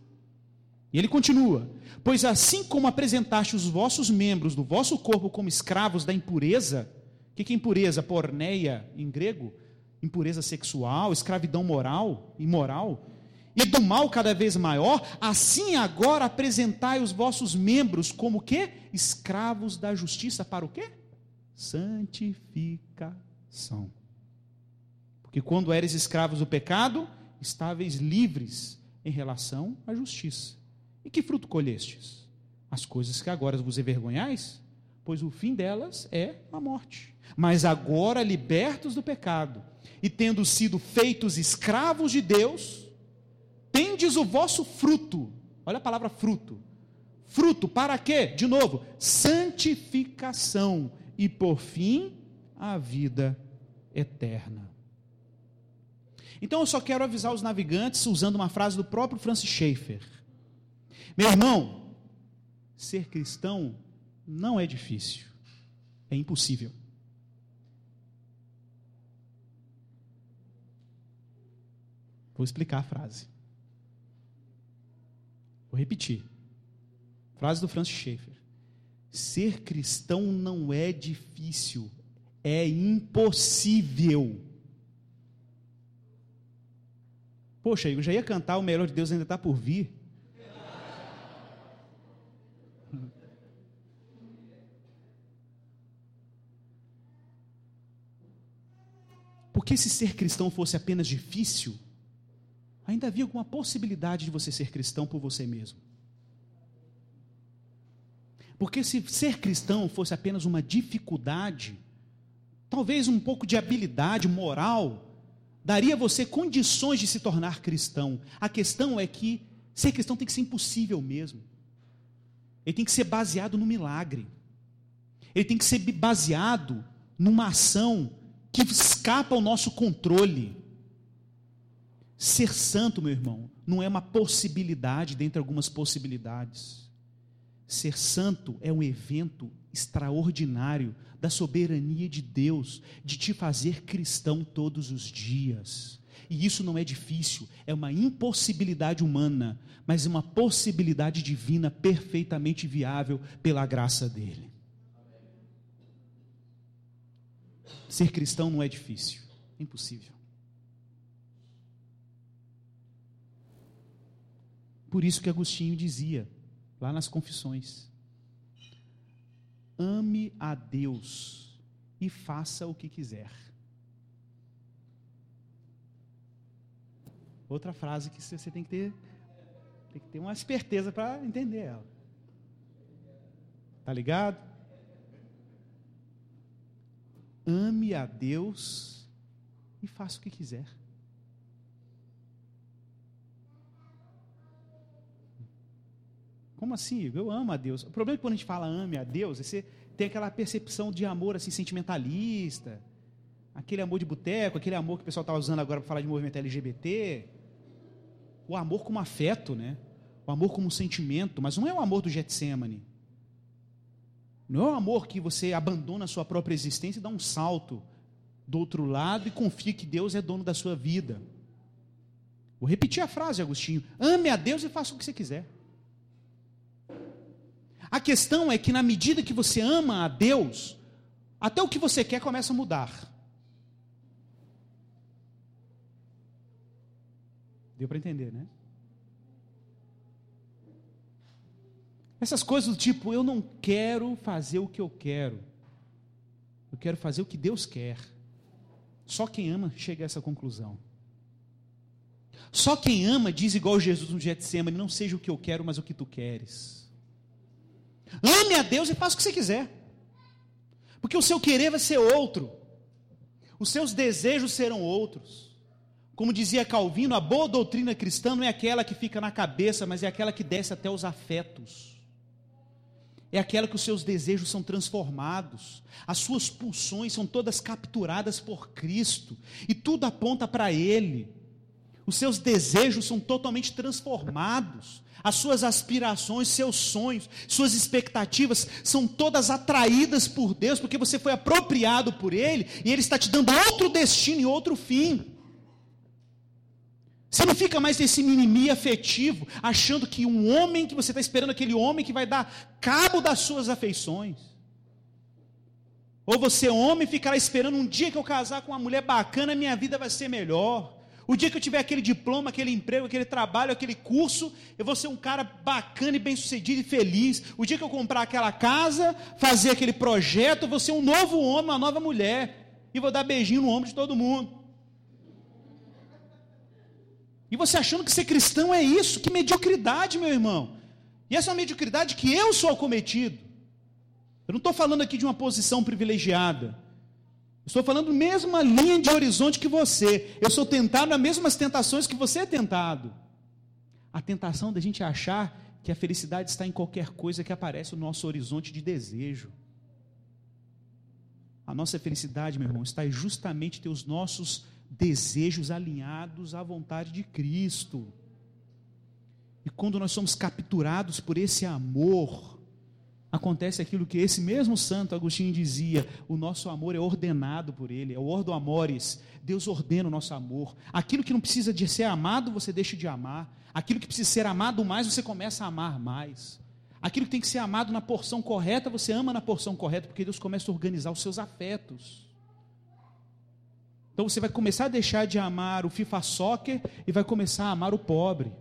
E ele continua: Pois assim como apresentaste os vossos membros do vosso corpo como escravos da impureza, o que, que é impureza? Porneia em grego? Impureza sexual, escravidão moral, imoral e do mal cada vez maior, assim agora apresentai os vossos membros como que? Escravos da justiça para o quê? Santificação. Porque quando eres escravos do pecado, estáveis livres em relação à justiça. E que fruto colhestes? As coisas que agora vos envergonhais, pois o fim delas é a morte. Mas agora libertos do pecado e tendo sido feitos escravos de Deus, tendes o vosso fruto. Olha a palavra fruto. Fruto para quê? De novo, santificação e por fim a vida eterna. Então eu só quero avisar os navegantes usando uma frase do próprio Francis Schaeffer. Meu irmão, ser cristão não é difícil, é impossível. Vou explicar a frase. Vou repetir. Frase do Francis Schaeffer. Ser cristão não é difícil, é impossível. Poxa, eu já ia cantar O Melhor de Deus ainda está por vir. Porque se ser cristão fosse apenas difícil, ainda havia alguma possibilidade de você ser cristão por você mesmo. Porque se ser cristão fosse apenas uma dificuldade, talvez um pouco de habilidade moral, daria a você condições de se tornar cristão. A questão é que ser cristão tem que ser impossível mesmo. Ele tem que ser baseado no milagre. Ele tem que ser baseado numa ação que escapa ao nosso controle. Ser santo, meu irmão, não é uma possibilidade dentre algumas possibilidades. Ser santo é um evento extraordinário da soberania de Deus, de te fazer cristão todos os dias. E isso não é difícil, é uma impossibilidade humana, mas uma possibilidade divina perfeitamente viável pela graça dele. Ser cristão não é difícil, é impossível. Por isso que Agostinho dizia, lá nas Confissões: ame a Deus e faça o que quiser. Outra frase que você tem que ter Tem que ter uma esperteza para entender ela. Tá ligado? Ame a Deus e faça o que quiser. Como assim? Eu amo a Deus. O problema é que quando a gente fala ame a Deus, é você tem aquela percepção de amor assim sentimentalista, aquele amor de boteco, aquele amor que o pessoal está usando agora para falar de movimento LGBT. O amor como afeto, né? O amor como sentimento, mas não é o amor do Getsemane. Não é o amor que você abandona a sua própria existência e dá um salto do outro lado e confia que Deus é dono da sua vida. Vou repetir a frase, Agostinho: ame a Deus e faça o que você quiser. A questão é que na medida que você ama a Deus, até o que você quer começa a mudar. Deu para entender, né? Essas coisas do tipo, eu não quero fazer o que eu quero. Eu quero fazer o que Deus quer. Só quem ama chega a essa conclusão. Só quem ama diz igual Jesus no Getsemane, não seja o que eu quero, mas o que tu queres. Ame a Deus e faça o que você quiser. Porque o seu querer vai ser outro. Os seus desejos serão outros. Como dizia Calvino, a boa doutrina cristã não é aquela que fica na cabeça, mas é aquela que desce até os afetos. É aquela que os seus desejos são transformados, as suas pulsões são todas capturadas por Cristo, e tudo aponta para Ele. Os seus desejos são totalmente transformados as suas aspirações, seus sonhos, suas expectativas são todas atraídas por Deus, porque você foi apropriado por Ele e Ele está te dando outro destino e outro fim. Você não fica mais nesse mimimi afetivo, achando que um homem, que você está esperando aquele homem que vai dar cabo das suas afeições. Ou você, homem, ficará esperando um dia que eu casar com uma mulher bacana, minha vida vai ser melhor. O dia que eu tiver aquele diploma, aquele emprego, aquele trabalho, aquele curso, eu vou ser um cara bacana e bem-sucedido e feliz. O dia que eu comprar aquela casa, fazer aquele projeto, eu vou ser um novo homem, uma nova mulher. E vou dar beijinho no ombro de todo mundo. E você achando que ser cristão é isso? Que mediocridade, meu irmão. E essa é uma mediocridade que eu sou acometido. Eu não estou falando aqui de uma posição privilegiada. Estou falando mesma linha de horizonte que você. Eu sou tentado nas mesmas tentações que você é tentado. A tentação da gente achar que a felicidade está em qualquer coisa que aparece no nosso horizonte de desejo. A nossa felicidade, meu irmão, está justamente ter os nossos desejos alinhados à vontade de Cristo. E quando nós somos capturados por esse amor, acontece aquilo que esse mesmo santo Agostinho dizia: o nosso amor é ordenado por ele, é o ordo amores. Deus ordena o nosso amor. Aquilo que não precisa de ser amado, você deixa de amar. Aquilo que precisa ser amado mais, você começa a amar mais. Aquilo que tem que ser amado na porção correta, você ama na porção correta, porque Deus começa a organizar os seus afetos. Então você vai começar a deixar de amar o FIFA Soccer e vai começar a amar o pobre.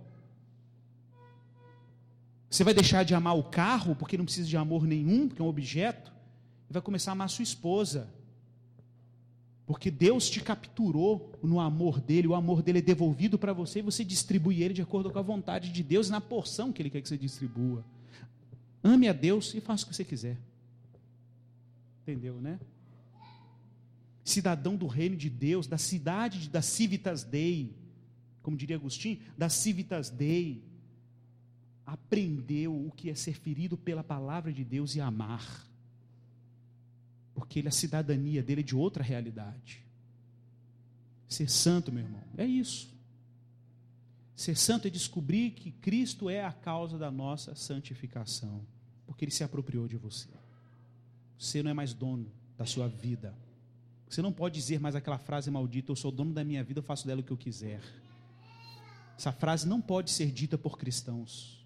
Você vai deixar de amar o carro, porque não precisa de amor nenhum, porque é um objeto, e vai começar a amar a sua esposa. Porque Deus te capturou no amor dele, o amor dele é devolvido para você e você distribui ele de acordo com a vontade de Deus na porção que ele quer que você distribua. Ame a Deus e faça o que você quiser. Entendeu, né? Cidadão do reino de Deus, da cidade da Civitas Dei, como diria Agostinho, da Civitas Dei aprendeu o que é ser ferido pela palavra de Deus e amar. Porque ele, a cidadania dele é de outra realidade. Ser santo, meu irmão, é isso. Ser santo é descobrir que Cristo é a causa da nossa santificação, porque Ele se apropriou de você. Você não é mais dono da sua vida. Você não pode dizer mais aquela frase maldita: Eu sou dono da minha vida, eu faço dela o que eu quiser. Essa frase não pode ser dita por cristãos.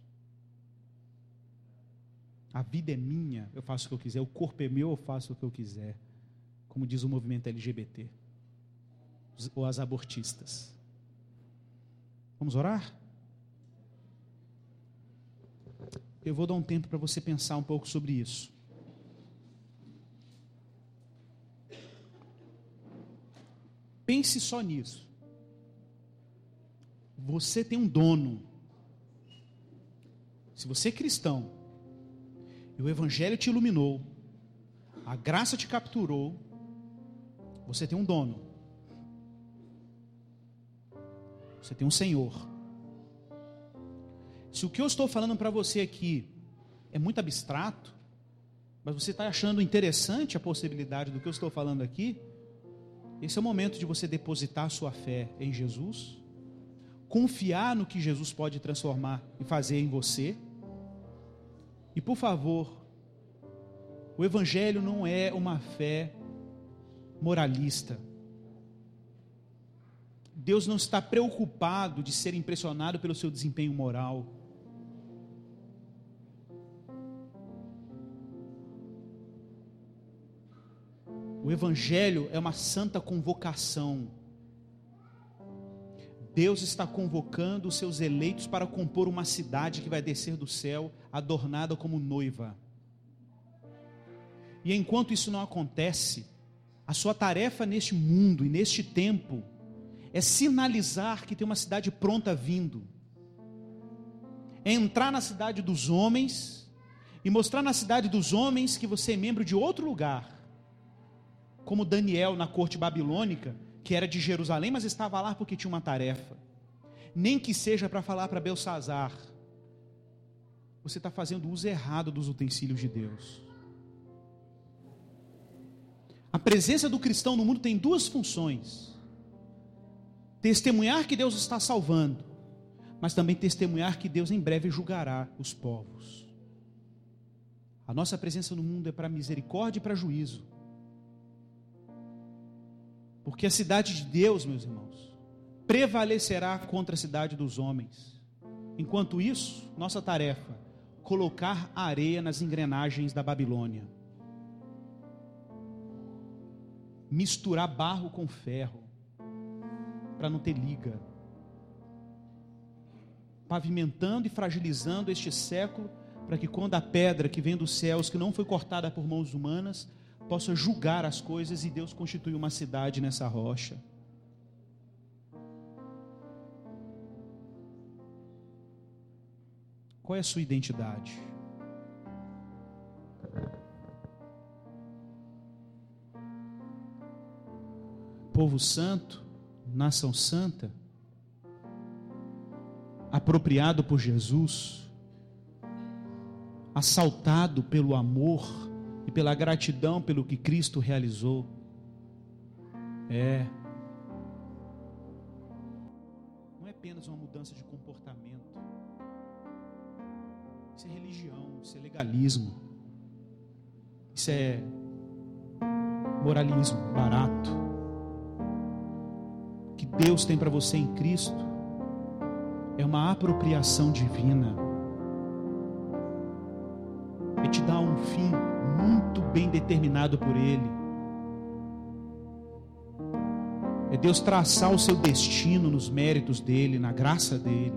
A vida é minha, eu faço o que eu quiser. O corpo é meu, eu faço o que eu quiser. Como diz o movimento LGBT. Ou as abortistas. Vamos orar? Eu vou dar um tempo para você pensar um pouco sobre isso. Pense só nisso. Você tem um dono. Se você é cristão e o Evangelho te iluminou, a graça te capturou, você tem um dono. Você tem um Senhor. Se o que eu estou falando para você aqui é muito abstrato, mas você está achando interessante a possibilidade do que eu estou falando aqui, esse é o momento de você depositar sua fé em Jesus, confiar no que Jesus pode transformar e fazer em você. E por favor, o Evangelho não é uma fé moralista. Deus não está preocupado de ser impressionado pelo seu desempenho moral. O Evangelho é uma santa convocação. Deus está convocando os seus eleitos para compor uma cidade que vai descer do céu, adornada como noiva. E enquanto isso não acontece, a sua tarefa neste mundo e neste tempo é sinalizar que tem uma cidade pronta vindo. É entrar na cidade dos homens e mostrar na cidade dos homens que você é membro de outro lugar como Daniel na corte babilônica, que era de Jerusalém, mas estava lá porque tinha uma tarefa. Nem que seja para falar para Belsazar, você está fazendo uso errado dos utensílios de Deus. A presença do cristão no mundo tem duas funções: testemunhar que Deus está salvando, mas também testemunhar que Deus em breve julgará os povos. A nossa presença no mundo é para misericórdia e para juízo. Porque a cidade de Deus, meus irmãos, prevalecerá contra a cidade dos homens. Enquanto isso, nossa tarefa, colocar areia nas engrenagens da Babilônia. Misturar barro com ferro, para não ter liga. Pavimentando e fragilizando este século, para que quando a pedra que vem dos céus, que não foi cortada por mãos humanas, possa julgar as coisas e Deus constitui uma cidade nessa rocha. Qual é a sua identidade? Povo santo, nação santa, apropriado por Jesus, assaltado pelo amor e pela gratidão pelo que Cristo realizou. É. Não é apenas uma mudança de comportamento. Isso é religião, isso é legalismo. Isso é moralismo barato. O que Deus tem para você em Cristo é uma apropriação divina. Bem determinado por Ele. É Deus traçar o seu destino nos méritos dEle, na graça dEle.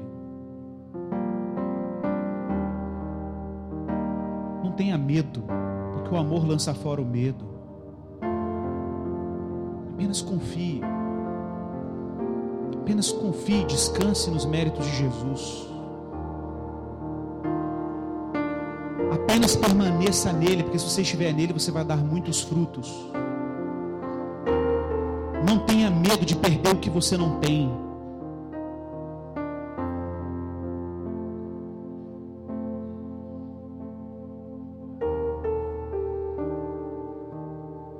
Não tenha medo, porque o amor lança fora o medo. Apenas confie. Apenas confie, descanse nos méritos de Jesus. Apenas permaneça nele, porque se você estiver nele, você vai dar muitos frutos. Não tenha medo de perder o que você não tem.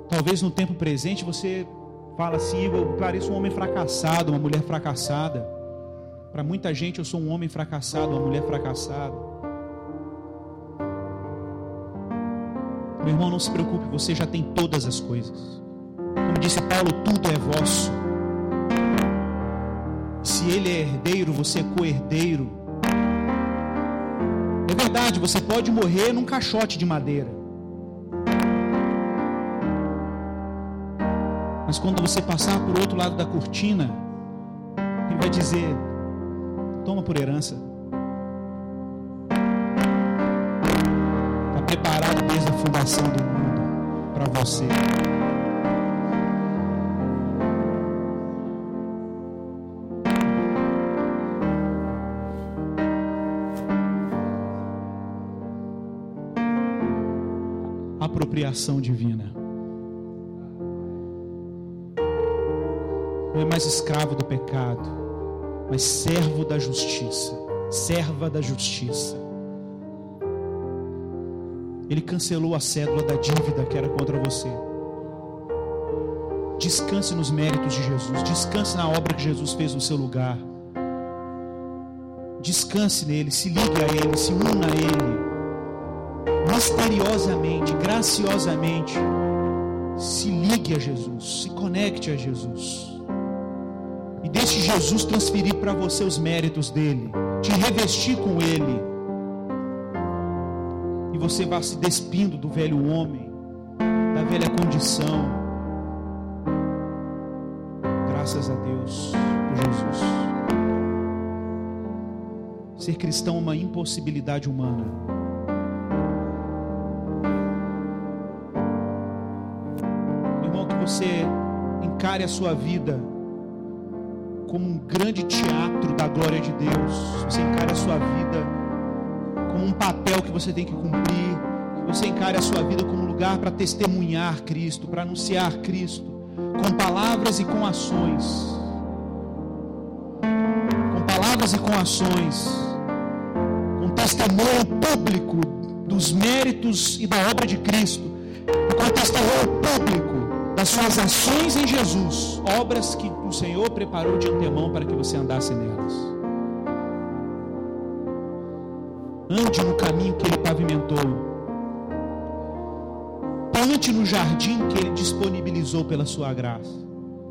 Talvez no tempo presente você fala assim, eu pareço um homem fracassado, uma mulher fracassada. Para muita gente eu sou um homem fracassado, uma mulher fracassada. Meu irmão, não se preocupe, você já tem todas as coisas. Como disse Paulo, tudo é vosso. Se ele é herdeiro, você é co-herdeiro. É verdade, você pode morrer num caixote de madeira. Mas quando você passar por outro lado da cortina, ele vai dizer: toma por herança. preparado desde a fundação do mundo para você. Apropriação divina. Não é mais escravo do pecado, mas servo da justiça, serva da justiça. Ele cancelou a cédula da dívida que era contra você. Descanse nos méritos de Jesus, descanse na obra que Jesus fez no seu lugar. Descanse nele, se ligue a ele, se una a ele. Misteriosamente, graciosamente, se ligue a Jesus, se conecte a Jesus. E deixe Jesus transferir para você os méritos dele, te revestir com ele. E você vai se despindo do velho homem, da velha condição. Graças a Deus por Jesus. Ser cristão é uma impossibilidade humana. Irmão, que você encare a sua vida como um grande teatro da glória de Deus. Você encare a sua vida um papel que você tem que cumprir. Você encare a sua vida como um lugar para testemunhar Cristo, para anunciar Cristo, com palavras e com ações. Com palavras e com ações. Com testemunho público dos méritos e da obra de Cristo. E com testemunho público das suas ações em Jesus, obras que o Senhor preparou de antemão para que você andasse nelas. Ande no caminho que Ele pavimentou. Plante no jardim que Ele disponibilizou pela sua graça.